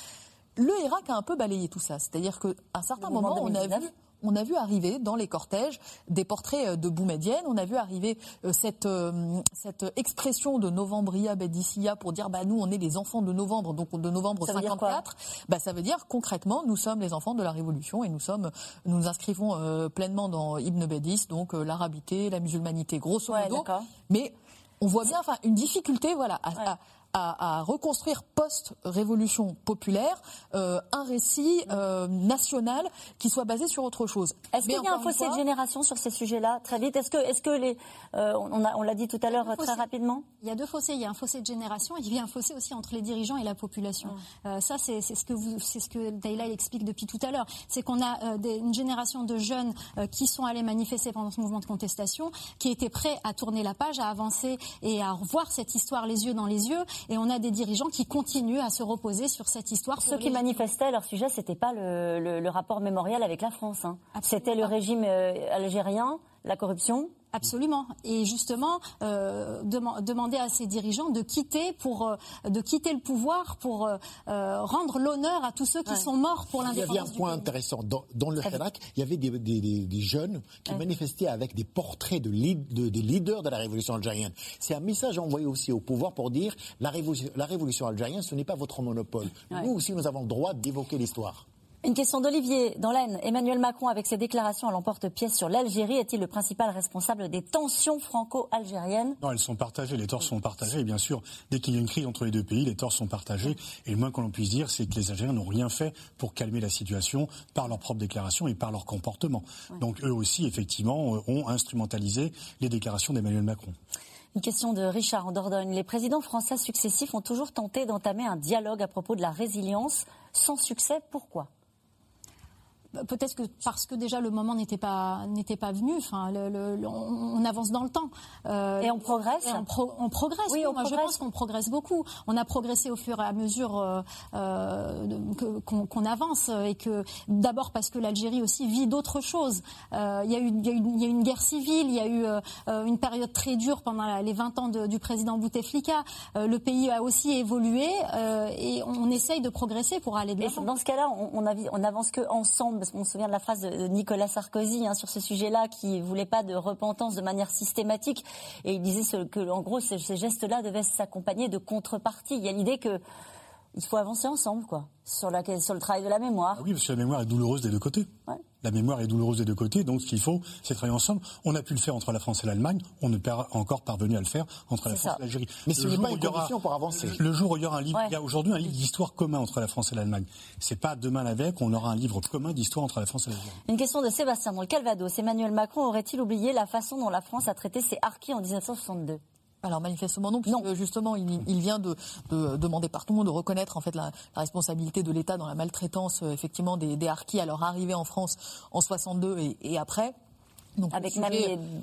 le Irak a un peu balayé tout ça. C'est-à-dire qu'à un certain Le mouvement moment, on a 2019. vu on a vu arriver dans les cortèges des portraits euh, de Boumedienne, on a vu arriver euh, cette, euh, cette expression de Novembria Bedicia pour dire bah nous on est les enfants de novembre, donc de novembre Ça veut dire quoi? 54. Bah, ça veut dire concrètement nous sommes les enfants de la révolution et nous sommes nous nous inscrivons pleinement dans Ibn Bedis, donc l'arabité, la musulmanité, grosso modo. Mais on voit bien enfin une difficulté voilà à, à- à- à reconstruire post-révolution populaire euh, un récit euh, national qui soit basé sur autre chose. Est-ce qu'il y a un fossé de génération sur ces sujets-là Très vite? Est-ce que, est-ce que les, euh, on, a- on l'a dit tout à l'heure très fossé. rapidement? Il y a deux fossés. Il y a un fossé de génération et il y a un fossé aussi entre les dirigeants et la population. Euh, ça, c'est ce que vous, c'est ce que Dayla explique depuis tout à l'heure. C'est qu'on a euh, des- une génération de jeunes euh, qui sont allés manifester pendant ce mouvement de contestation, qui étaient prêts à tourner la page, à avancer et à revoir cette histoire les yeux dans les yeux. Et on a des dirigeants qui continuent à se reposer sur cette histoire. Ceux qui manifestaient, leur sujet, c'était pas le, le- le rapport mémorial avec la France. hein. C'était le régime euh, algérien, la corruption Absolument. Et justement, euh, demander à ces dirigeants de quitter pour euh, de quitter le pouvoir pour euh, rendre l'honneur à tous ceux qui sont morts pour l'indépendance. Il y avait un point intéressant dans, le FENAC. Il y avait des, jeunes qui manifestaient avec des portraits de, des leaders de la révolution algérienne. C'est un message envoyé aussi au pouvoir pour dire la révolution, la révolution algérienne, ce n'est pas votre monopole. Nous aussi, nous avons le droit d'évoquer l'histoire. Une question d'Olivier dans l'Aisne. Emmanuel Macron, avec ses déclarations à l'emporte-pièce sur l'Algérie, est-il le principal responsable des tensions franco-algériennes? Non, elles sont partagées. Les torts sont partagés. Et bien sûr, dès qu'il y a une crise entre les deux pays, les torts sont partagés. Et le moins qu'on puisse dire, c'est que les Algériens n'ont rien fait pour calmer la situation par leurs propres déclarations et par leur comportement. Donc eux aussi, effectivement, euh, ont instrumentalisé les déclarations d'Emmanuel Macron. Une question de Richard en Dordogne. Les présidents français successifs ont toujours tenté d'entamer un dialogue à propos de la résilience. Sans succès, pourquoi? Peut-être que parce que déjà le moment n'était pas n'était pas venu. Enfin, on, avance dans le temps. Euh, et on progresse. on, progresse. Oui, moi je pense qu'on progresse beaucoup. On a progressé au fur et à mesure euh, euh, qu'on avance et que d'abord parce que l'Algérie aussi vit d'autres choses. Il y, a eu, il, y y a eu une guerre civile, il y a eu une période très dure pendant les 20 ans du président Bouteflika. le pays a aussi évolué et on essaye de progresser pour aller de l'avant. Dans ce cas-là, on, on avance que ensemble on se souvient de la phrase de Nicolas Sarkozy hein, sur ce sujet-là, qui voulait pas de repentance de manière systématique, et il disait que, en gros, ces, gestes-là devaient s'accompagner de contreparties. Il y a l'idée que il faut avancer ensemble, quoi, sur, la, sur le travail de la mémoire. Ah oui, parce que la mémoire est douloureuse des deux côtés. La mémoire est douloureuse des deux côtés, donc ce qu'il faut, c'est travailler ensemble. On a pu le faire entre la France et l'Allemagne, on n'est pas encore parvenu à le faire entre la France et l'Algérie. Mais ce n'est pas une condition pour avancer. Le jour où il y aura un livre, il y a aujourd'hui un livre d'histoire commun entre la France et l'Allemagne. C'est pas demain la veille qu'on aura un livre commun d'histoire entre la France et l'Algérie. Une question de Sébastien dans le Calvados. Emmanuel Macron aurait-il oublié la façon dont la France a traité ses harkis en 1962 alors manifestement non, puisque justement il, vient de, demander par tout le monde de reconnaître en fait la, responsabilité de l'État dans la maltraitance euh, effectivement des, des harkis à leur arrivée en France en 62 et après avec même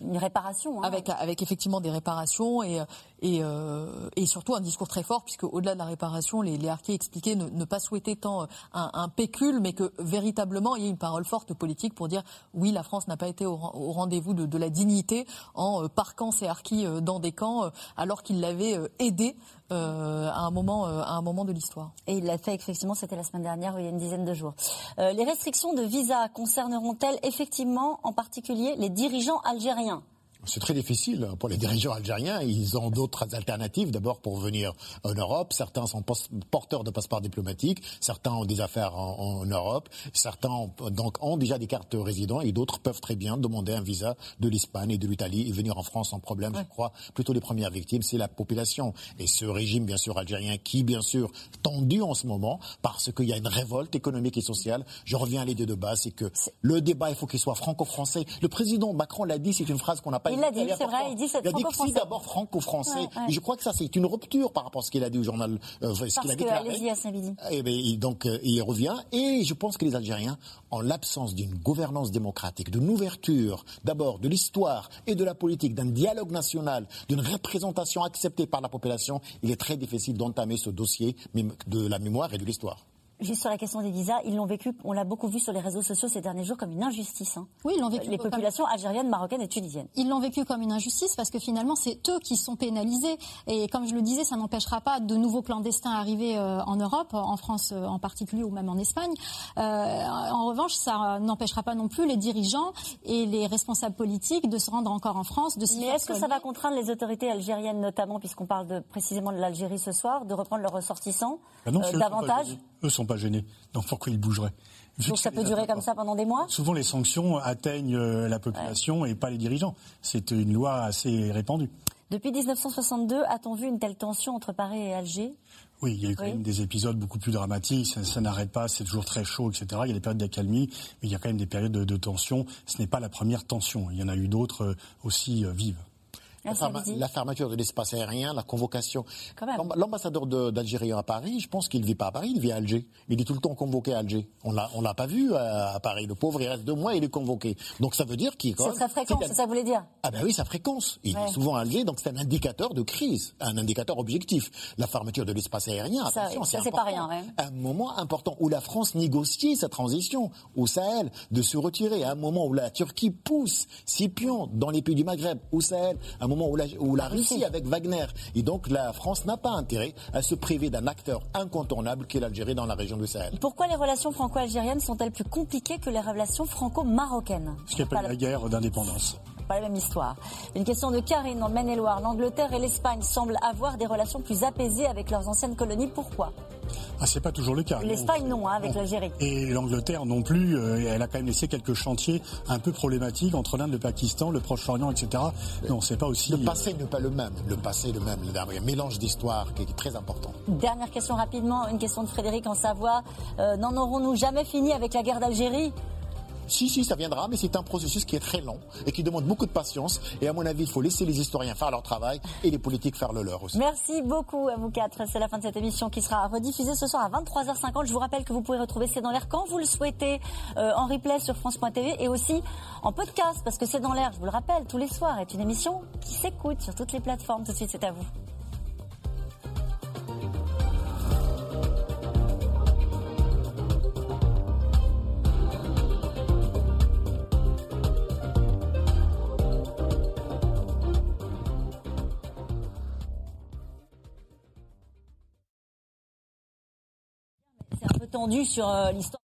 une réparation. Hein. Avec, avec effectivement des réparations et, et, euh, et surtout un discours très fort, puisque au-delà de la réparation, les, les expliquaient ne, pas souhaiter tant euh, un, pécule, mais que véritablement il y ait une parole forte politique pour dire oui, la France n'a pas été au, rendez-vous de, de, la dignité en euh, parquant ses harkis dans des camps alors qu'il l'avait aidé à un moment, à un moment de l'histoire. Et il l'a fait effectivement, c'était la semaine dernière, il y a une dizaine de jours. Les restrictions de visa concerneront-elles effectivement, en particulier, les dirigeants algériens? C'est très difficile pour les dirigeants algériens. Ils ont d'autres alternatives. D'abord pour venir en Europe. Certains sont porteurs de passeports diplomatiques. Certains ont des affaires en, Europe. Certains ont, donc ont déjà des cartes résidents et d'autres peuvent très bien demander un visa de l'Espagne et de l'Italie et venir en France sans problème. Je crois plutôt les premières victimes, c'est la population et ce régime bien sûr algérien qui bien sûr tendu en ce moment parce qu'il y a une révolte économique et sociale. Je reviens à l'idée de base, c'est que le débat il faut qu'il soit franco-français. Le président Macron l'a dit, c'est une phrase qu'on n'a pas il l'a dit, c'est vrai, il dit c'est franco-français. d'abord franco-français. Je crois que ça, c'est une rupture par rapport à ce qu'il a dit au journal, euh, ce qu'il a déclaré. Allez-y à Saint-Midi. Eh ben, donc, euh, il revient. Et je pense que les Algériens, en l'absence d'une gouvernance démocratique, d'une ouverture, d'abord, de l'histoire et de la politique, d'un dialogue national, d'une représentation acceptée par la population, il est très difficile d'entamer ce dossier de la mémoire et de l'histoire. Juste sur la question des visas, ils l'ont vécu, on l'a beaucoup vu sur les réseaux sociaux ces derniers jours, comme une injustice. Hein. Oui, ils l'ont vécu. Les populations algériennes, marocaines et tunisiennes. Ils l'ont vécu comme une injustice parce que finalement, c'est eux qui sont pénalisés. Et comme je le disais, ça n'empêchera pas de nouveaux clandestins arriver euh, en Europe, en France euh, en particulier ou même en Espagne. Euh, en revanche, ça n'empêchera pas non plus les dirigeants et les responsables politiques de se rendre encore en France. De Mais est-ce que ça va contraindre les autorités algériennes, notamment, puisqu'on parle de, précisément de l'Algérie ce soir, de reprendre leurs ressortissants ah davantage eux sont pas gênés. Donc pourquoi ils bougeraient Donc ça peut durer comme ça pendant des mois? Souvent les sanctions atteignent euh, la population et pas les dirigeants. C'est une loi assez répandue. Depuis 1962, a-t-on vu une telle tension entre Paris et Alger? Oui, il y a eu quand même des épisodes beaucoup plus dramatiques. Ça, n'arrête pas, c'est toujours très chaud, etc. Il y a des périodes d'accalmie, mais il y a quand même des périodes de, tension. Ce n'est pas la première tension. Il y en a eu d'autres euh, aussi euh, vives. La, fermeture de l'espace aérien, la convocation. L'ambassadeur d'Algérie à Paris, je pense qu'il ne vit pas à Paris, il vit à Alger. Il est tout le temps convoqué à Alger. On on l'a pas vu à, Paris. Le pauvre, il reste deux mois, il est convoqué. Donc ça veut dire qu'il. C'est très fréquent, c'est ça que vous voulez dire Ah ben oui, sa fréquence. Il est souvent à Alger, donc c'est un indicateur de crise, un indicateur objectif. La fermeture de l'espace aérien, attention, c'est pas rien. Un moment important où la France négocie sa transition au Sahel, de se retirer. À un moment où la Turquie pousse Scipion dans les pays du Maghreb, au Sahel, un moment où la, où la Russie avec Wagner. Et donc la France n'a pas intérêt à se priver d'un acteur incontournable qu'est l'Algérie dans la région du Sahel. Pourquoi les relations franco-algériennes sont-elles plus compliquées que les relations franco-marocaines? Ce qu'on appelle la guerre d'indépendance pas la même histoire. Une question de Karine dans le Maine-et-Loire. L'Angleterre et l'Espagne semblent avoir des relations plus apaisées avec leurs anciennes colonies. Pourquoi? Ah, c'est pas toujours le cas. L'Espagne non, hein, avec l'Algérie. Et l'Angleterre non plus. Euh, elle a quand même laissé quelques chantiers un peu problématiques entre l'Inde, le Pakistan, le Proche-Orient, etc. Non, c'est pas aussi. Le passé n'est pas le même. Le passé est le même. Il y a un mélange d'histoire qui est très important. Dernière question rapidement. Une question de Frédéric en Savoie. Euh, n'en aurons-nous jamais fini avec la guerre d'Algérie? Si, si, ça viendra, mais c'est un processus qui est très long et qui demande beaucoup de patience. Et à mon avis, il faut laisser les historiens faire leur travail et les politiques faire le leur aussi. Merci beaucoup à vous quatre. C'est la fin de cette émission qui sera rediffusée ce soir à 23h50. Je vous rappelle que vous pouvez retrouver C'est dans l'air quand vous le souhaitez euh, en replay sur France.tv et aussi en podcast parce que C'est dans l'air, je vous le rappelle, tous les soirs est une émission qui s'écoute sur toutes les plateformes. Tout de suite, c'est à vous. Sur euh, l'histoire.